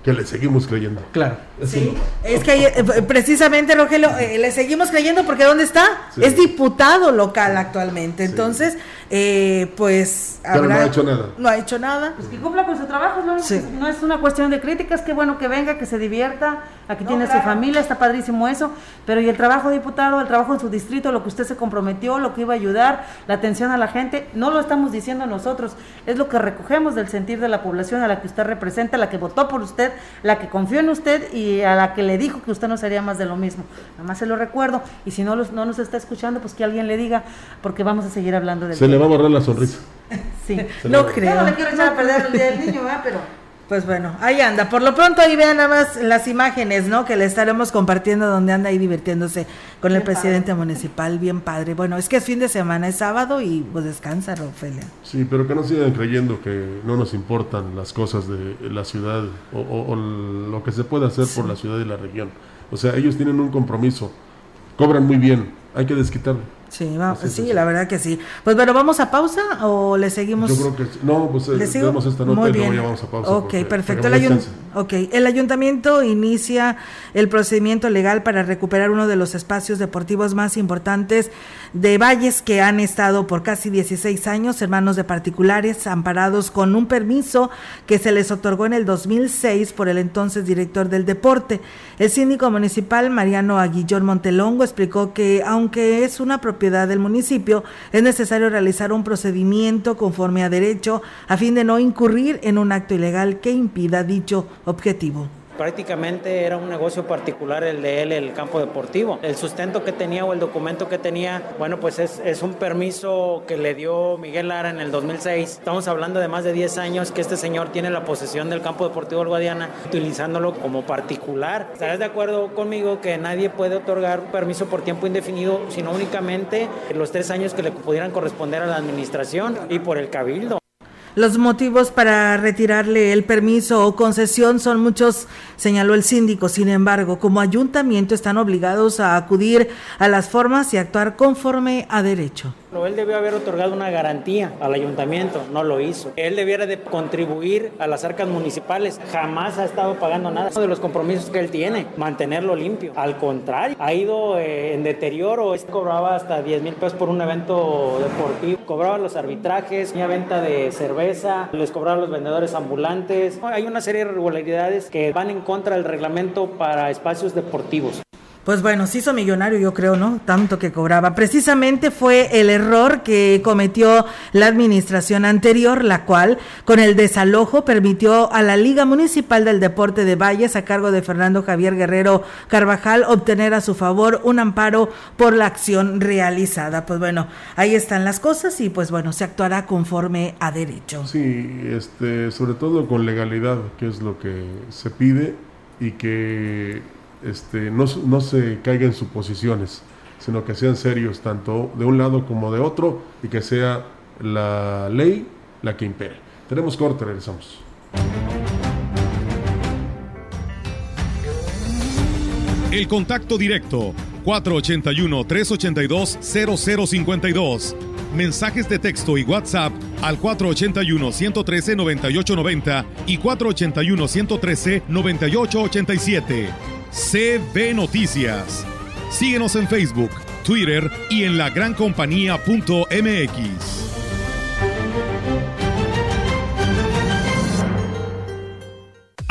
que le seguimos creyendo. Claro. Sí, es que eh, precisamente, Rogelio, eh, le seguimos creyendo porque ¿dónde está? Es diputado local actualmente. Entonces, eh, pues... Pero no ha hecho nada. No ha hecho nada. Pues que cumpla con su trabajo, ¿no? no es una cuestión de críticas, que bueno que venga, que se divierta, aquí tiene su familia, está padrísimo eso, pero y el trabajo diputado, el trabajo en su distrito, lo que usted se comprometió, lo que iba a ayudar, la atención a la gente, no lo estamos diciendo nosotros, es lo que recogemos del sentir de la población a la que usted representa, la que votó por usted, la que confió en usted y a la que le dijo que usted no sería más de lo mismo. Nada más se lo recuerdo y si no, los, no nos está escuchando, pues que alguien le diga, porque vamos a seguir hablando de Se le va a borrar la sonrisa. Sí, no creo. no le quiero echar a perder el día del niño, pero... Pues bueno, ahí anda. Por lo pronto ahí vean nada más las imágenes, ¿no? Que le estaremos compartiendo donde anda ahí divirtiéndose con el presidente municipal. Bien padre. Bueno, es que es fin de semana, es sábado y pues descansa, Rofelia. Sí, pero que no sigan creyendo que no nos importan las cosas de la ciudad o, o- o lo que se puede hacer por la ciudad y la región. O sea, ellos tienen un compromiso, cobran muy bien, hay que desquitarlo. Sí, va- sí, la verdad que sí. Pues bueno, ¿vamos a pausa o le seguimos? Yo creo que no, pues eh, ¿Le sigo? esta nota Muy y luego bien. ya vamos a pausa. Ok, perfecto. El, ayun- descanse. ok, el ayuntamiento inicia el procedimiento legal para recuperar uno de los espacios deportivos más importantes de Valles que han estado por casi 16 años en manos de particulares, amparados con un permiso que se les otorgó en el 2006 por el entonces director del deporte. El síndico municipal Mariano Aguillón Montelongo explicó que aunque es una propiedad del municipio, es necesario realizar un procedimiento conforme a derecho a fin de no incurrir en un acto ilegal que impida dicho objetivo. Prácticamente era un negocio particular el de él, el campo deportivo. El sustento que tenía o el documento que tenía, bueno, pues es, es un permiso que le dio Miguel Lara en el 2006. Estamos hablando de más de 10 años que este señor tiene la posesión del campo deportivo del Guadiana, utilizándolo como particular. ¿Estarás de acuerdo conmigo que nadie puede otorgar permiso por tiempo indefinido, sino únicamente los tres años que le pudieran corresponder a la administración y por el cabildo? Los motivos para retirarle el permiso o concesión son muchos, señaló el síndico. Sin embargo, como ayuntamiento están obligados a acudir a las formas y actuar conforme a derecho. Él debió haber otorgado una garantía al ayuntamiento, no lo hizo. Él debiera de contribuir a las arcas municipales, jamás ha estado pagando nada Uno de los compromisos que él tiene, mantenerlo limpio. Al contrario, ha ido eh, en deterioro, Él cobraba hasta 10 mil pesos por un evento deportivo, cobraba los arbitrajes, tenía venta de cerveza, les cobraba a los vendedores ambulantes. Hay una serie de irregularidades que van en contra del reglamento para espacios deportivos. Pues bueno, se hizo millonario, yo creo, ¿no? Tanto que cobraba. Precisamente fue el error que cometió la administración anterior, la cual, con el desalojo, permitió a la Liga Municipal del Deporte de Valles, a cargo de Fernando Javier Guerrero Carvajal, obtener a su favor un amparo por la acción realizada. Pues bueno, ahí están las cosas y pues bueno, se actuará conforme a derecho. Sí, este, sobre todo con legalidad, que es lo que se pide y que este, no, no se caiga en suposiciones, sino que sean serios tanto de un lado como de otro y que sea la ley la que impere. Tenemos corte, regresamos. El contacto directo 481-382-0052. Mensajes de texto y WhatsApp al 481-113-9890 y 481-113-9887. CB Noticias. Síguenos en Facebook, Twitter y en lagrancompañía.mx.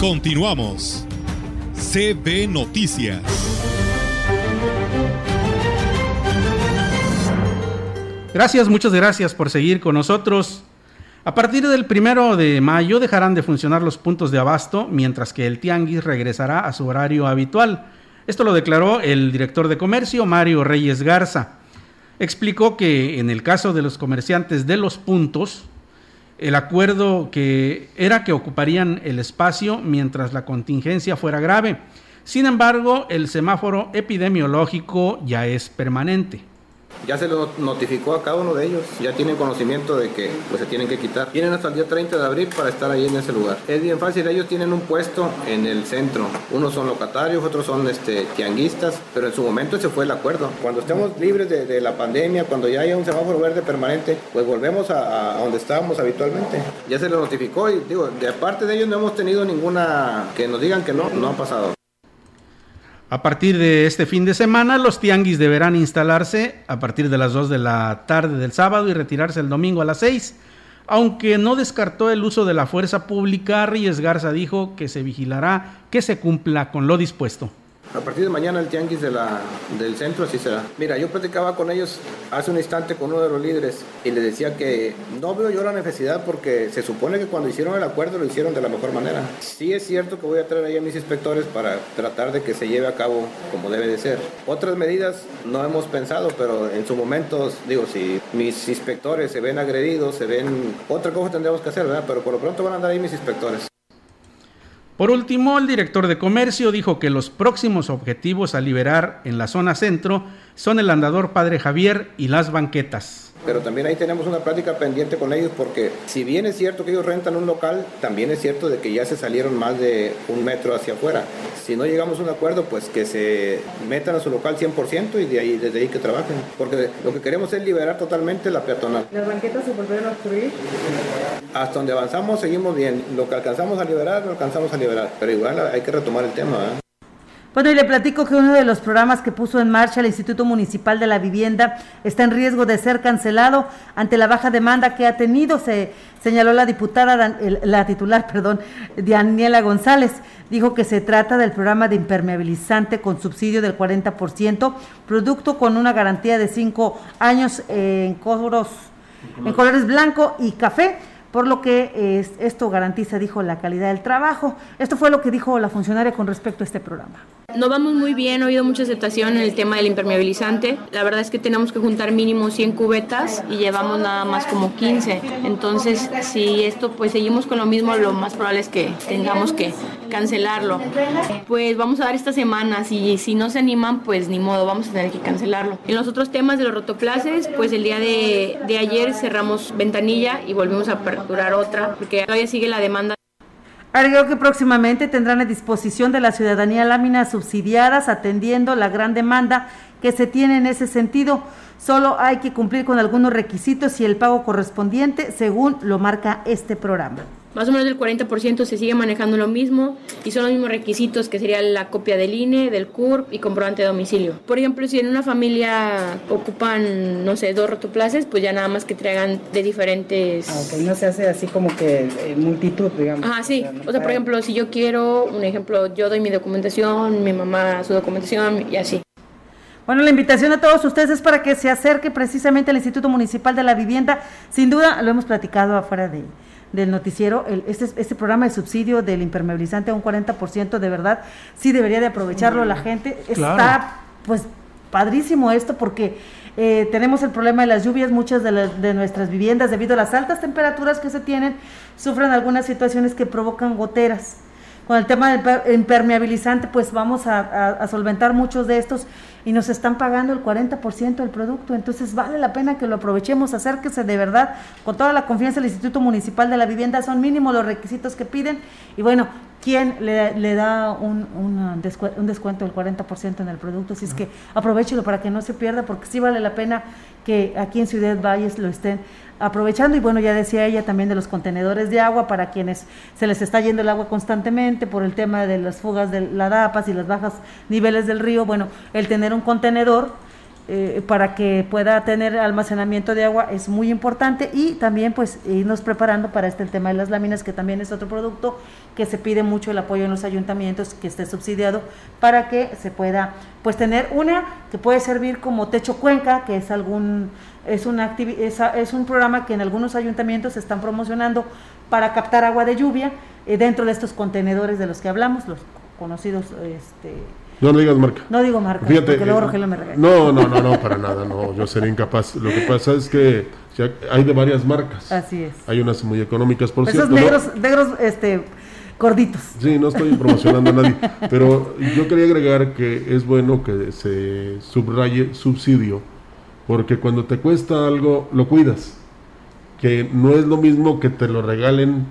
Continuamos. CB Noticias. Gracias, muchas gracias por seguir con nosotros. A partir del primero de mayo dejarán de funcionar los puntos de abasto, mientras que el tianguis regresará a su horario habitual. Esto lo declaró el director de comercio, Mario Reyes Garza. Explicó que en el caso de los comerciantes de los puntos, el acuerdo que era que ocuparían el espacio mientras la contingencia fuera grave. Sin embargo, el semáforo epidemiológico ya es permanente. Ya se lo notificó a cada uno de ellos, ya tienen conocimiento de que pues, se tienen que quitar. Tienen hasta el día 30 de abril para estar ahí en ese lugar. Es bien fácil, ellos tienen un puesto en el centro. Unos son locatarios, otros son este, tianguistas, pero en su momento se fue el acuerdo. Cuando estemos libres de, la pandemia, cuando ya haya un semáforo verde permanente, pues volvemos a, donde estábamos habitualmente. Ya se lo notificó y digo, de parte de ellos no hemos tenido ninguna que nos digan que no, no ha pasado. A partir de este fin de semana, los tianguis deberán instalarse a partir de las 2 de la tarde del sábado y retirarse el domingo a las 6. Aunque no descartó el uso de la fuerza pública, Reyes Garza dijo que se vigilará que se cumpla con lo dispuesto. A partir de mañana el tianguis de la, del centro así será. Mira, yo platicaba con ellos hace un instante con uno de los líderes y les decía que no veo yo la necesidad porque se supone que cuando hicieron el acuerdo lo hicieron de la mejor manera. Sí es cierto que voy a traer ahí a mis inspectores para tratar de que se lleve a cabo como debe de ser. Otras medidas no hemos pensado, pero en su momento, digo, si mis inspectores se ven agredidos, se ven... Otra cosa tendremos que hacer, ¿verdad? Pero por lo pronto van a andar ahí mis inspectores. Por último, el director de comercio dijo que los próximos objetivos a liberar en la zona centro son el andador Padre Javier y las banquetas pero también ahí tenemos una práctica pendiente con ellos porque si bien es cierto que ellos rentan un local, también es cierto de que ya se salieron más de un metro hacia afuera. Si no llegamos a un acuerdo, pues que se metan a su local 100% y de ahí, desde ahí que trabajen, porque lo que queremos es liberar totalmente la peatonal. ¿Las banquetas se volvieron a obstruir? Hasta donde avanzamos seguimos bien, lo que alcanzamos a liberar, lo alcanzamos a liberar, pero igual hay que retomar el tema. ¿eh? Bueno, y le platico que uno de los programas que puso en marcha el Instituto Municipal de la Vivienda está en riesgo de ser cancelado ante la baja demanda que ha tenido, se señaló la diputada, la titular, perdón, Daniela González. Dijo que se trata del programa de impermeabilizante con subsidio del 40%, producto con una garantía de cinco años en, colores, en colores blanco y café por lo que esto garantiza, dijo, la calidad del trabajo. Esto fue lo que dijo la funcionaria con respecto a este programa. No vamos muy bien, ha habido mucha aceptación en el tema del impermeabilizante. La verdad es que tenemos que juntar mínimo 100 cubetas y llevamos nada más como 15. Entonces, si esto pues seguimos con lo mismo, lo más probable es que tengamos que cancelarlo. Pues vamos a dar estas semanas y si no se animan, pues ni modo, vamos a tener que cancelarlo. En los otros temas de los rotoplaces, pues el día de, de ayer cerramos ventanilla y volvimos a aperturar otra porque todavía sigue la demanda Agregó que próximamente tendrán a disposición de la ciudadanía láminas subsidiadas atendiendo la gran demanda que se tiene en ese sentido. Solo hay que cumplir con algunos requisitos y el pago correspondiente según lo marca este programa más o menos del 40% se sigue manejando lo mismo y son los mismos requisitos que sería la copia del INE, del CURP y comprobante de domicilio. Por ejemplo, si en una familia ocupan, no sé, dos rotoplaces, pues ya nada más que traigan de diferentes... Ah, no se hace así como que eh, multitud, digamos. Ajá, sí. O sea, por ejemplo, si yo quiero, un ejemplo, yo doy mi documentación, mi mamá su documentación y así. Bueno, la invitación a todos ustedes es para que se acerque precisamente al Instituto Municipal de la Vivienda. Sin duda, lo hemos platicado afuera de del noticiero, el, este, este programa de subsidio del impermeabilizante a un 40%, de verdad, sí debería de aprovecharlo la gente. Está, pues, padrísimo esto porque eh, tenemos el problema de las lluvias, muchas de, de, nuestras viviendas, debido a las altas temperaturas que se tienen, sufren algunas situaciones que provocan goteras. Con el tema del impermeabilizante, pues vamos a solventar muchos de estos y nos están pagando el 40% del producto. Entonces vale la pena que lo aprovechemos, acérquese de verdad con toda la confianza del Instituto Municipal de la Vivienda. Son mínimos los requisitos que piden. Y bueno, ¿quién le, da un, un, descuento del 40% en el producto? Así es que aprovechelo para que no se pierda, porque sí vale la pena que aquí en Ciudad Valles lo estén aprovechando. Y bueno, ya decía ella también de los contenedores de agua para quienes se les está yendo el agua constantemente por el tema de las fugas de la DAPAS y los bajos niveles del río, bueno, el tener un contenedor eh, para que pueda tener almacenamiento de agua es muy importante y también pues irnos preparando para este tema de las láminas que también es otro producto que se pide mucho el apoyo en los ayuntamientos que esté subsidiado para que se pueda pues tener una que puede servir como techo cuenca que es algún es una es, es un programa que en algunos ayuntamientos se están promocionando para captar agua de lluvia eh, dentro de estos contenedores de los que hablamos los conocidos este no, no digas marca. No digo marca, porque luego eh, Rogelio me regaña. No, no, no, no, para nada, no, yo sería incapaz. Lo que pasa es que hay de varias marcas. Así es. Hay unas muy económicas, por Esos cierto. negros, negros, este, gorditos. Sí, no estoy promocionando a nadie, pero yo quería agregar que es bueno que se subraye subsidio, porque cuando te cuesta algo, lo cuidas, que no es lo mismo que te lo regalen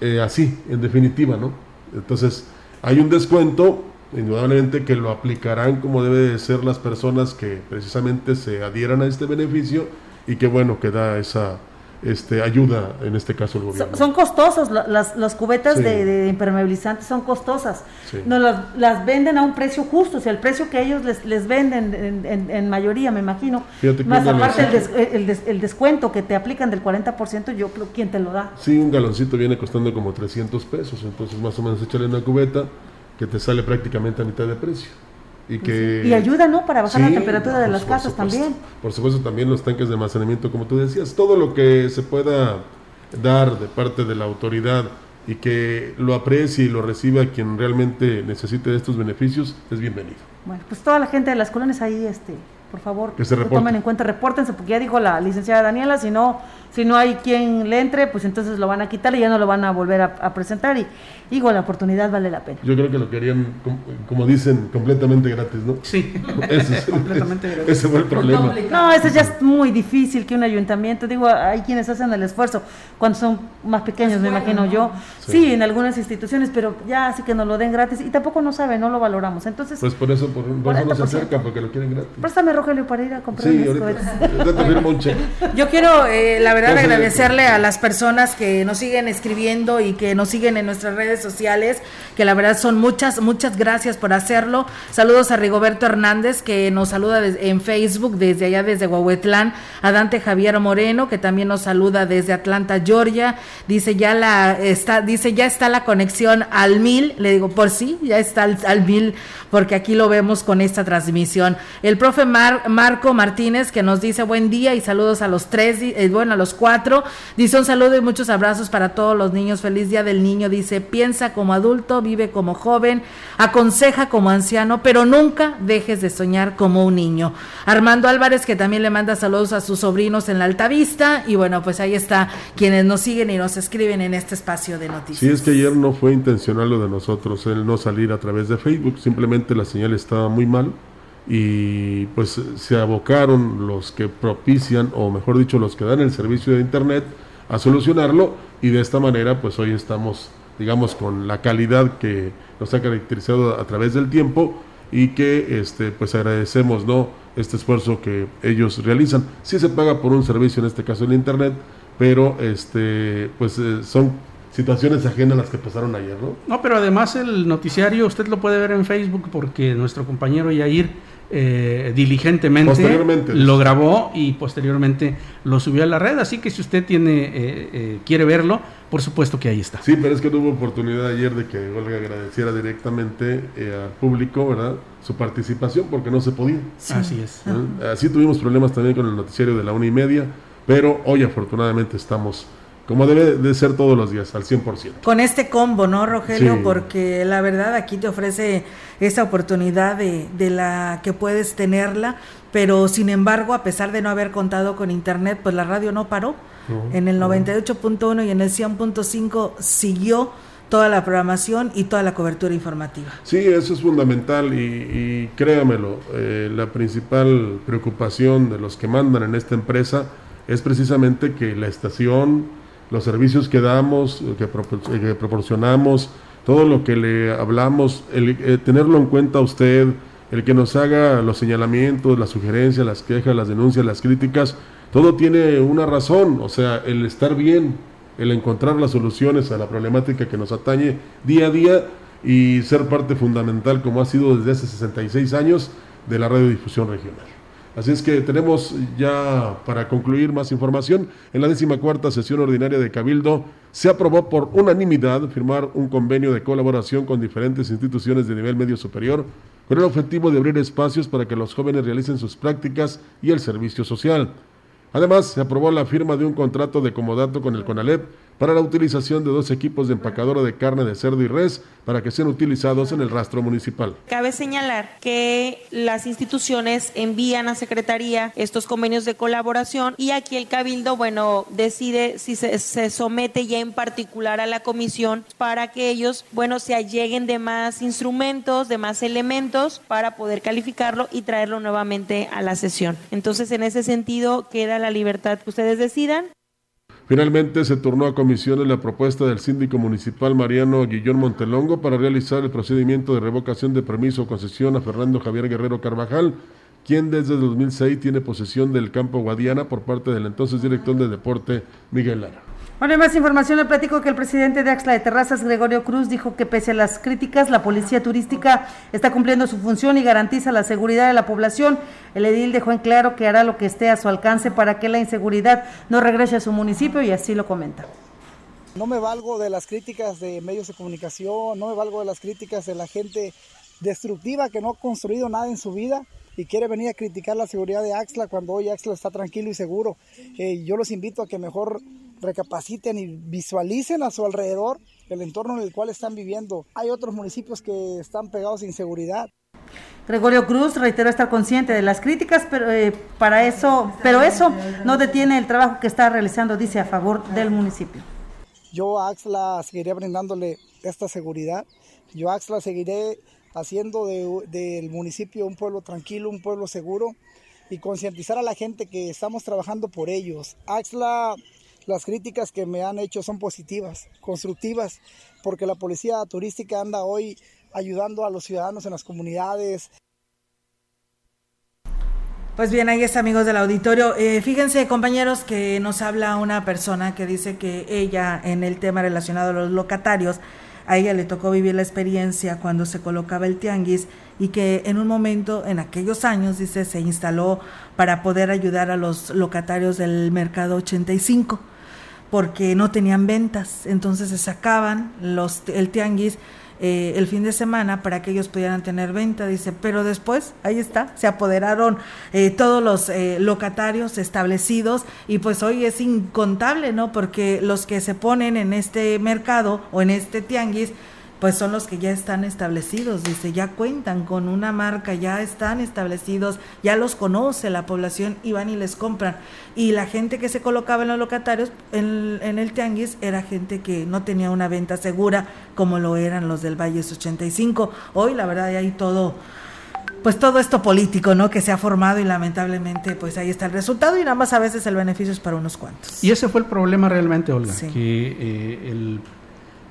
eh, así, en definitiva, ¿no? Entonces, hay un descuento, indudablemente que lo aplicarán como debe de ser las personas que precisamente se adhieran a este beneficio y que bueno que da esa este, ayuda en este caso el gobierno. Son, costosos, las, las cubetas de, impermeabilizantes son costosas. No las, las, venden a un precio justo, o sea, el precio que ellos les, les venden en, mayoría, me imagino. Más aparte el, el, descuento que te aplican del 40%, yo creo, ¿quién te lo da? Sí, un galoncito viene costando como 300 pesos, entonces más o menos échale una cubeta que te sale prácticamente a mitad de precio. Y, pues que, y ayuda, ¿no? Para bajar la temperatura de las casas también. Por supuesto, también los tanques de almacenamiento, como tú decías, todo lo que se pueda dar de parte de la autoridad y que lo aprecie y lo reciba quien realmente necesite de estos beneficios, es bienvenido. Bueno, pues toda la gente de las colonias ahí, este, por favor, que se tomen en cuenta, repórtense, porque ya dijo la licenciada Daniela, si no, si no hay quien le entre, pues entonces lo van a quitar y ya no lo van a volver a, presentar y igual la oportunidad vale la pena. Yo creo que lo querían, como dicen, completamente gratis, ¿no? Sí, ese, completamente gratis. Ese fue el problema. No, eso ya es muy difícil que un ayuntamiento, digo, hay quienes hacen el esfuerzo cuando son más pequeños, me imagino yo. Sí. en algunas instituciones, pero ya así que nos lo den gratis y tampoco no saben, no lo valoramos. Entonces, pues por eso, por, eso no se acercan, porque lo quieren gratis. Préstame, Rogelio, para ir a comprar sí, Yo quiero, eh, la verdad, agradecerle a las personas que nos siguen escribiendo y que nos siguen en nuestras redes sociales, que la verdad son muchas, muchas gracias por hacerlo. Saludos a Rigoberto Hernández, que nos saluda en Facebook desde allá, desde Huahuetlán, a Dante Javier Moreno, que también nos saluda desde Atlanta, Georgia. Dice ya la está, dice ya está la conexión al mil. Le digo, por sí, ya está al, mil, porque aquí lo vemos con esta transmisión. El profe Marco Martínez, que nos dice buen día y saludos a los tres, eh, bueno, a los cuatro. Dice un saludo y muchos abrazos para todos los niños. Feliz día del niño. Dice, piensa como adulto, vive como joven, aconseja como anciano, pero nunca dejes de soñar como un niño. Armando Álvarez, que también le manda saludos a sus sobrinos en la Alta Vista. Y bueno, pues ahí está quienes nos siguen y nos escriben en este espacio de noticias. Sí, es que ayer no fue intencional lo de nosotros, el no salir a través de Facebook. Simplemente la señal estaba muy mal y pues se abocaron los que propician, o mejor dicho, los que dan el servicio de Internet a solucionarlo y de esta manera pues hoy estamos, digamos, con la calidad que nos ha caracterizado a través del tiempo y que este pues agradecemos no este esfuerzo que ellos realizan. Sí se paga por un servicio en este caso el internet pero este pues eh, son situaciones ajenas a las que pasaron ayer no no pero además el noticiario usted lo puede ver en Facebook porque nuestro compañero Yair eh, diligentemente lo grabó y posteriormente lo subió a la red. Así que si usted tiene eh, eh, quiere verlo, por supuesto que ahí está. Sí, pero es que tuvo oportunidad ayer de que Olga agradeciera directamente al público, ¿verdad? Su participación porque no se podía. Así es. Así tuvimos problemas también con el noticiario de la una y media, pero hoy afortunadamente estamos como debe de ser todos los días, al 100%. Con este combo, ¿no, Rogelio? Porque la verdad aquí te ofrece esa oportunidad de, de la que puedes tenerla, pero sin embargo, a pesar de no haber contado con internet, pues la radio no paró. en el 98.1 y en el 100.5 siguió toda la programación y toda la cobertura informativa. Sí, eso es fundamental y, créamelo, eh, la principal preocupación de los que mandan en esta empresa es precisamente que la estación los servicios que damos, que, proporcionamos, todo lo que le hablamos, el, eh, tenerlo en cuenta usted, el que nos haga los señalamientos, las sugerencias, las quejas, las denuncias, las críticas, todo tiene una razón, o sea, el estar bien, el encontrar las soluciones a la problemática que nos atañe día a día y ser parte fundamental, como ha sido desde hace 66 años, de la radiodifusión regional. Así es que tenemos ya para concluir más información. En la décima cuarta sesión ordinaria de Cabildo se aprobó por unanimidad firmar un convenio de colaboración con diferentes instituciones de nivel medio superior con el objetivo de abrir espacios para que los jóvenes realicen sus prácticas y el servicio social. Además, se aprobó la firma de un contrato de comodato con el CONALEP para la utilización de dos equipos de empacadora de carne de cerdo y res para que sean utilizados en el rastro municipal. Cabe señalar que las instituciones envían a Secretaría estos convenios de colaboración y aquí el Cabildo, bueno, decide si se, se somete ya en particular a la comisión para que ellos, bueno, se alleguen de más instrumentos, de más elementos para poder calificarlo y traerlo nuevamente a la sesión. Entonces, en ese sentido, queda la libertad que ustedes decidan. Finalmente se turnó a comisiones la propuesta del síndico municipal Mariano Guillón Montelongo para realizar el procedimiento de revocación de permiso o concesión a Fernando Javier Guerrero Carvajal, quien desde 2006 tiene posesión del campo Guadiana por parte del entonces director de deporte Miguel Lara. Bueno, más información le platico que el presidente de Axla de Terrazas, Gregorio Cruz, dijo que pese a las críticas, la policía turística está cumpliendo su función y garantiza la seguridad de la población. El edil dejó en claro que hará lo que esté a su alcance para que la inseguridad no regrese a su municipio y así lo comenta. No me valgo de las críticas de medios de comunicación, no me valgo de las críticas de la gente destructiva que no ha construido nada en su vida y quiere venir a criticar la seguridad de Axla cuando hoy Axla está tranquilo y seguro. Eh, yo los invito a que mejor recapaciten y visualicen a su alrededor el entorno en el cual están viviendo. Hay otros municipios que están pegados a inseguridad. Gregorio Cruz reiteró estar consciente de las críticas, pero eh, para eso, pero eso no detiene el trabajo que está realizando, dice, a favor del municipio. Yo a Axla seguiré brindándole esta seguridad. Yo a Axla seguiré haciendo del municipio un pueblo tranquilo, un pueblo seguro y concientizar a la gente que estamos trabajando por ellos. Axla las críticas que me han hecho son positivas, constructivas, porque la policía turística anda hoy ayudando a los ciudadanos en las comunidades. Pues bien, ahí está, amigos del auditorio. Eh, fíjense, compañeros, que nos habla una persona que dice que ella, en el tema relacionado a los locatarios, a ella le tocó vivir la experiencia cuando se colocaba el tianguis y que en un momento, en aquellos años, dice, se instaló para poder ayudar a los locatarios del mercado 85 porque no tenían ventas, entonces se sacaban los, el tianguis eh, el fin de semana para que ellos pudieran tener venta, dice, pero después, ahí está, se apoderaron eh, todos los eh, locatarios establecidos y pues hoy es incontable, ¿no? Porque los que se ponen en este mercado o en este tianguis, pues son los que ya están establecidos, dice, ya cuentan con una marca, ya están establecidos, ya los conoce la población y van y les compran. Y la gente que se colocaba en los locatarios, en, el tianguis, era gente que no tenía una venta segura como lo eran los del Valles 85. Hoy la verdad hay todo pues todo esto político, ¿no? Que se ha formado y lamentablemente pues ahí está el resultado y nada más a veces el beneficio es para unos cuantos. Y ese fue el problema realmente, Olga, que eh, el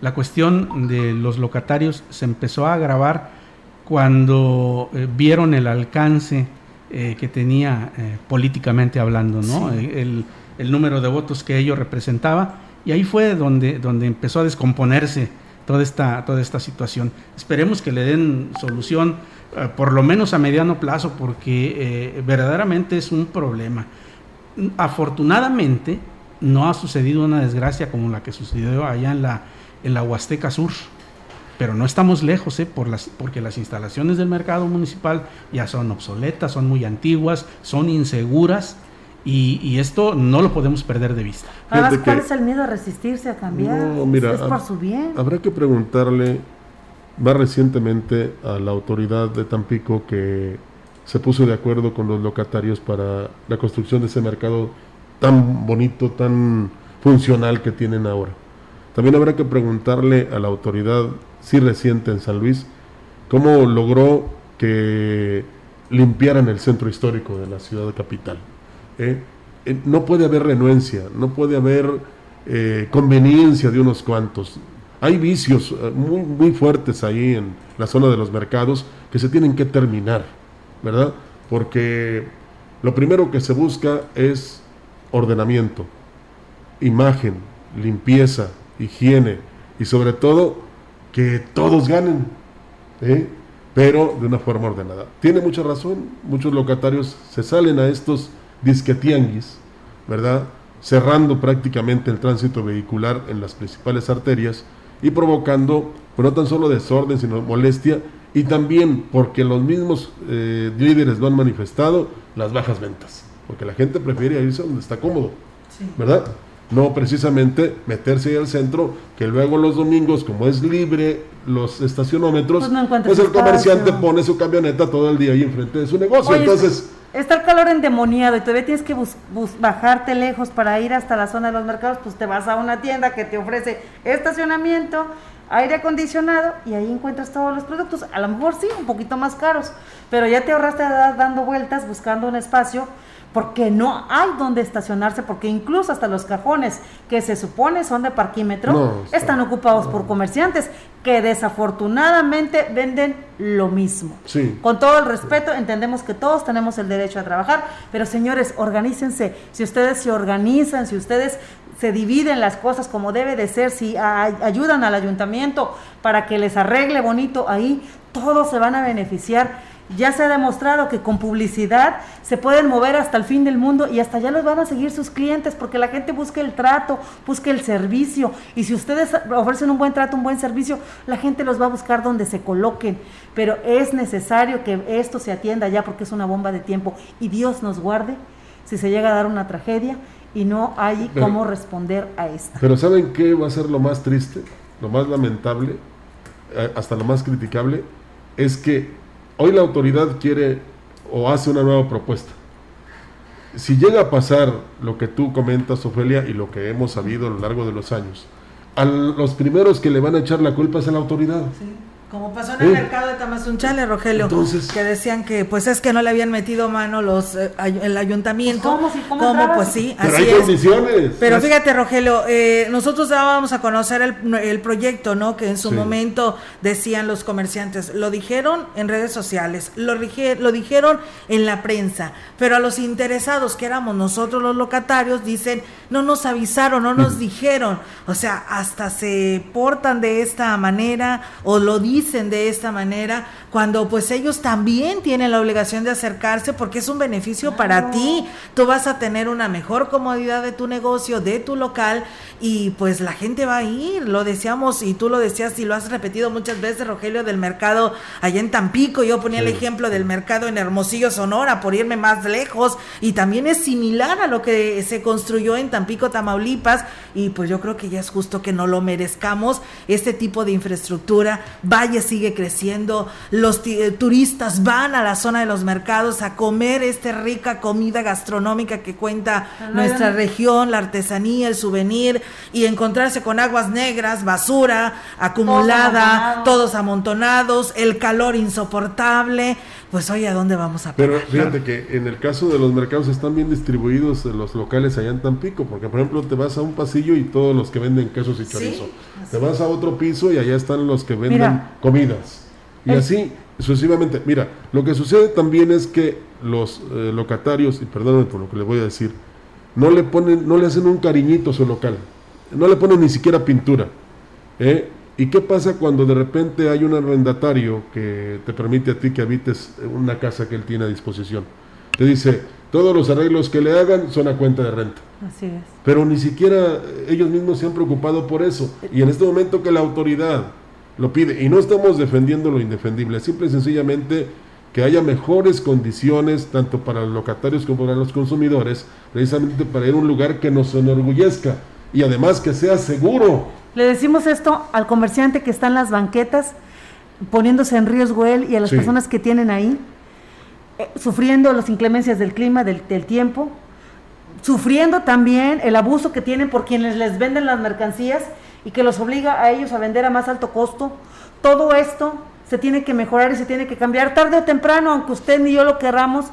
la cuestión de los locatarios se empezó a agravar cuando eh, vieron el alcance eh, que tenía eh, políticamente hablando, ¿no? El, número de votos que ello representaba y ahí fue donde, donde empezó a descomponerse toda esta, toda esta situación. Esperemos que le den solución por lo menos a mediano plazo porque verdaderamente es un problema. Afortunadamente no ha sucedido una desgracia como la que sucedió allá en la en la Huasteca Sur. Pero no estamos lejos, ¿eh? Por las, porque las instalaciones del mercado municipal ya son obsoletas, son muy antiguas, son inseguras y, esto no lo podemos perder de vista. Además, ¿cuál es el miedo a resistirse, a cambiar? mira, es por su bien. Habrá que preguntarle más recientemente a la autoridad de Tampico que se puso de acuerdo con los locatarios para la construcción de ese mercado tan bonito, tan funcional que tienen ahora. También habrá que preguntarle a la autoridad, si reciente en San Luis, cómo logró que limpiaran el centro histórico de la ciudad capital. ¿eh? Eh, no puede haber renuencia, no puede haber eh, conveniencia de unos cuantos. Hay vicios muy, muy fuertes ahí en la zona de los mercados que se tienen que terminar, ¿verdad? Porque lo primero que se busca es ordenamiento, imagen, limpieza, higiene y sobre todo que todos ganen. ¿eh? pero de una forma ordenada. Tiene mucha razón, muchos locatarios se salen a estos disquetianguis, ¿verdad? Cerrando prácticamente el tránsito vehicular en las principales arterias y provocando, pues no tan solo desorden, sino molestia, y también porque los mismos eh, líderes lo han manifestado, las bajas ventas, porque la gente prefiere irse donde está cómodo, ¿verdad? No precisamente meterse ahí al centro, que luego los domingos, como es libre los estacionómetros, Pues no pues el espacio. comerciante pone su camioneta todo el día ahí enfrente de su negocio. Oye, Entonces, Está el calor endemoniado y todavía tienes que bus- bus- bajarte lejos para ir hasta la zona de los mercados, pues te vas a una tienda que te ofrece estacionamiento, aire acondicionado y ahí encuentras todos los productos. A lo mejor sí, un poquito más caros, pero ya te ahorraste dando vueltas buscando un espacio porque no hay donde estacionarse, porque incluso hasta los cajones que se supone son de parquímetro No, está- están ocupados por comerciantes que desafortunadamente venden lo mismo. sí. Con todo el respeto, entendemos que todos tenemos el derecho a trabajar, pero señores, organícense. Si ustedes se organizan, si ustedes se dividen las cosas como debe de ser, si ayudan al ayuntamiento para que les arregle bonito ahí, todos se van a beneficiar. Ya se ha demostrado que con publicidad se pueden mover hasta el fin del mundo y hasta ya los van a seguir sus clientes porque la gente busca el trato, busca el servicio y si ustedes ofrecen un buen trato, un buen servicio, la gente los va a buscar donde se coloquen. Pero es necesario que esto se atienda ya porque es una bomba de tiempo y Dios nos guarde si se llega a dar una tragedia y no hay Pero- cómo responder a esta. Pero ¿saben qué va a ser lo más triste, lo más lamentable, eh, hasta lo más criticable? Es que hoy la autoridad quiere o hace una nueva propuesta. Si llega a pasar lo que tú comentas, Ofelia, y lo que hemos sabido a lo largo de los años, a los primeros que le van a echar la culpa es a la autoridad. Como pasó en el ¿Eh? mercado de Tamazunchale, Rogelio, Entonces- que decían que pues es que no le habían metido mano los eh, ay- el ayuntamiento. ¿cómo? Si, ¿cómo. Pues sí, Pero así hay es. condiciones. Pero Es- fíjate, Rogelio, eh, nosotros dábamos a conocer el, el proyecto, ¿no? Que en su Sí. momento decían los comerciantes. Lo dijeron en redes sociales, lo, rige- lo dijeron en la prensa, pero a los interesados, que éramos nosotros los locatarios, dicen, no nos avisaron, no nos dijeron. O sea, hasta se portan de esta manera o lo dicen de esta manera, cuando pues ellos también tienen la obligación de acercarse porque es un beneficio para ti. Tú vas a tener una mejor comodidad de tu negocio, de tu local y pues la gente va a ir, lo decíamos y tú lo decías y lo has repetido muchas veces, Rogelio, del mercado allá en Tampico, yo ponía el ejemplo del mercado en Hermosillo, Sonora, por irme más lejos y también es similar a lo que se construyó en Tampico, Tamaulipas y pues yo creo que ya es justo que no lo merezcamos, este tipo de infraestructura, Sigue creciendo, los eh, turistas van a la zona de los mercados a comer esta rica comida gastronómica que cuenta hay nuestra región, la artesanía, el souvenir y encontrarse con aguas negras, basura acumulada, amontonados. todos amontonados, el calor insoportable, pues oye, ¿a dónde vamos a Pero fíjate que en el caso de los mercados están bien distribuidos los locales allá en Tampico, porque por ejemplo te vas a un pasillo y todos los que venden quesos y chorizo. Te vas a otro piso y allá están los que venden Mira. comidas. Y El- así sucesivamente. Mira, lo que sucede también es que los eh, locatarios, y perdónenme por lo que les voy a decir, no le ponen, no le hacen un cariñito a su local. No le ponen ni siquiera pintura. ¿eh? ¿Y qué pasa cuando de repente hay un arrendatario que te permite a ti que habites una casa que él tiene a disposición? Te dice, todos los arreglos que le hagan son a cuenta de renta. Así es. Pero ni siquiera ellos mismos se han preocupado por eso. Y en este momento que la autoridad lo pide, y no estamos defendiendo lo indefendible, simple y sencillamente que haya mejores condiciones tanto para los locatarios como para los consumidores, precisamente para ir a un lugar que nos enorgullezca y además que sea seguro. Le decimos esto al comerciante que está en las banquetas, poniéndose en riesgo él y a las Sí. personas que tienen ahí, eh, sufriendo las inclemencias del clima, del, del tiempo, sufriendo también el abuso que tienen por quienes les venden las mercancías y que los obliga a ellos a vender a más alto costo. Todo esto se tiene que mejorar y se tiene que cambiar tarde o temprano, aunque usted ni yo lo querramos,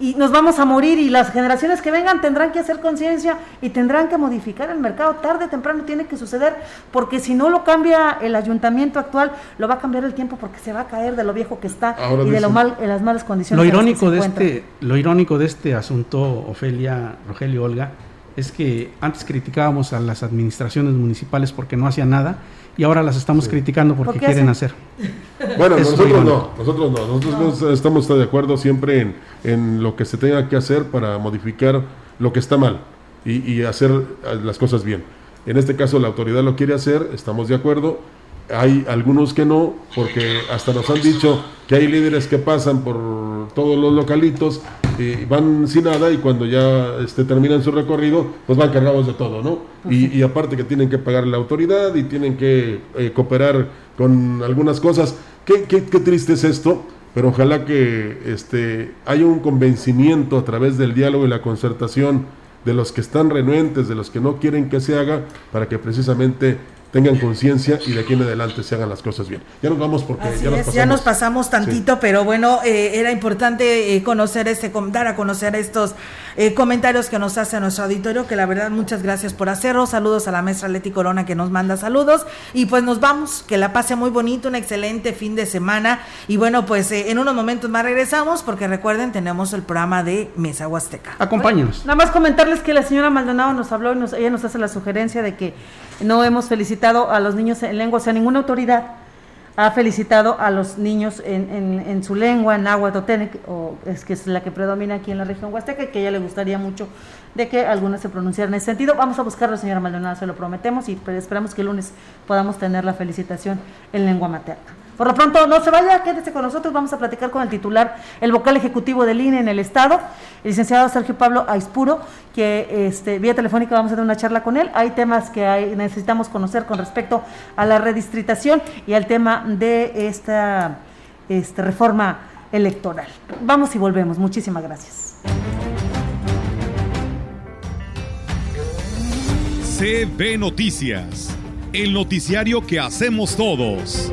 y nos vamos a morir y las generaciones que vengan tendrán que hacer conciencia y tendrán que modificar el mercado. Tarde o temprano tiene que suceder, porque si no lo cambia el ayuntamiento actual, lo va a cambiar el tiempo porque se va a caer de lo viejo que está Ahora y de lo mal, en las malas condiciones. Lo las que irónico se de este, lo irónico de este asunto, Ofelia, Rogelio, Olga, es que antes criticábamos a las administraciones municipales porque no hacían nada y ahora las estamos criticando porque ¿Por qué quieren hacen? hacer. Bueno, Es nosotros no, nosotros no, nosotros no estamos de acuerdo siempre en, en lo que se tenga que hacer para modificar lo que está mal y, y hacer las cosas bien. En este caso la autoridad lo quiere hacer, estamos de acuerdo. Hay algunos que no, porque hasta nos han dicho que hay líderes que pasan por todos los localitos y van sin nada y cuando ya este, terminan su recorrido, pues van cargados de todo, ¿no? Y, y aparte que tienen que pagar la autoridad y tienen que eh, cooperar con algunas cosas. Qué, qué, qué triste es esto, pero ojalá que este, haya un convencimiento a través del diálogo y la concertación de los que están renuentes, de los que no quieren que se haga, para que precisamente tengan conciencia y de aquí en adelante se hagan las cosas bien. Ya nos vamos porque Así ya nos es, pasamos. ya nos pasamos tantito, pero bueno, eh, era importante eh, conocer este, com- dar a conocer estos eh, comentarios que nos hace nuestro auditorio, que la verdad muchas gracias por hacerlo. Saludos a la maestra Leti Corona que nos manda saludos y pues nos vamos, que la pase muy bonito, un excelente fin de semana y bueno, pues eh, en unos momentos más regresamos porque recuerden tenemos el programa de Mesa Huasteca. Acompáñenos. Nada más comentarles que la señora Maldonado nos habló y nos, ella nos hace la sugerencia de que no hemos felicitado a los niños en lengua, o sea, ninguna autoridad ha felicitado a los niños en, en, su lengua, en agua totenec, o es que es la que predomina aquí en la región huasteca y que a ella le gustaría mucho de que algunas se pronunciaran en ese sentido. Vamos a buscarlo, señora Maldonado, se lo prometemos y esperamos que el lunes podamos tener la felicitación en lengua materna. Por lo pronto, no se vaya, quédese con nosotros, vamos a platicar con el titular, el vocal ejecutivo del INE en el Estado, el licenciado Sergio Pablo Aispuro, que este, vía telefónica vamos a tener una charla con él. Hay temas que necesitamos conocer con respecto a la redistritación y al tema de esta este, reforma electoral. Vamos y volvemos, muchísimas gracias. CB Noticias, el noticiario que hacemos todos.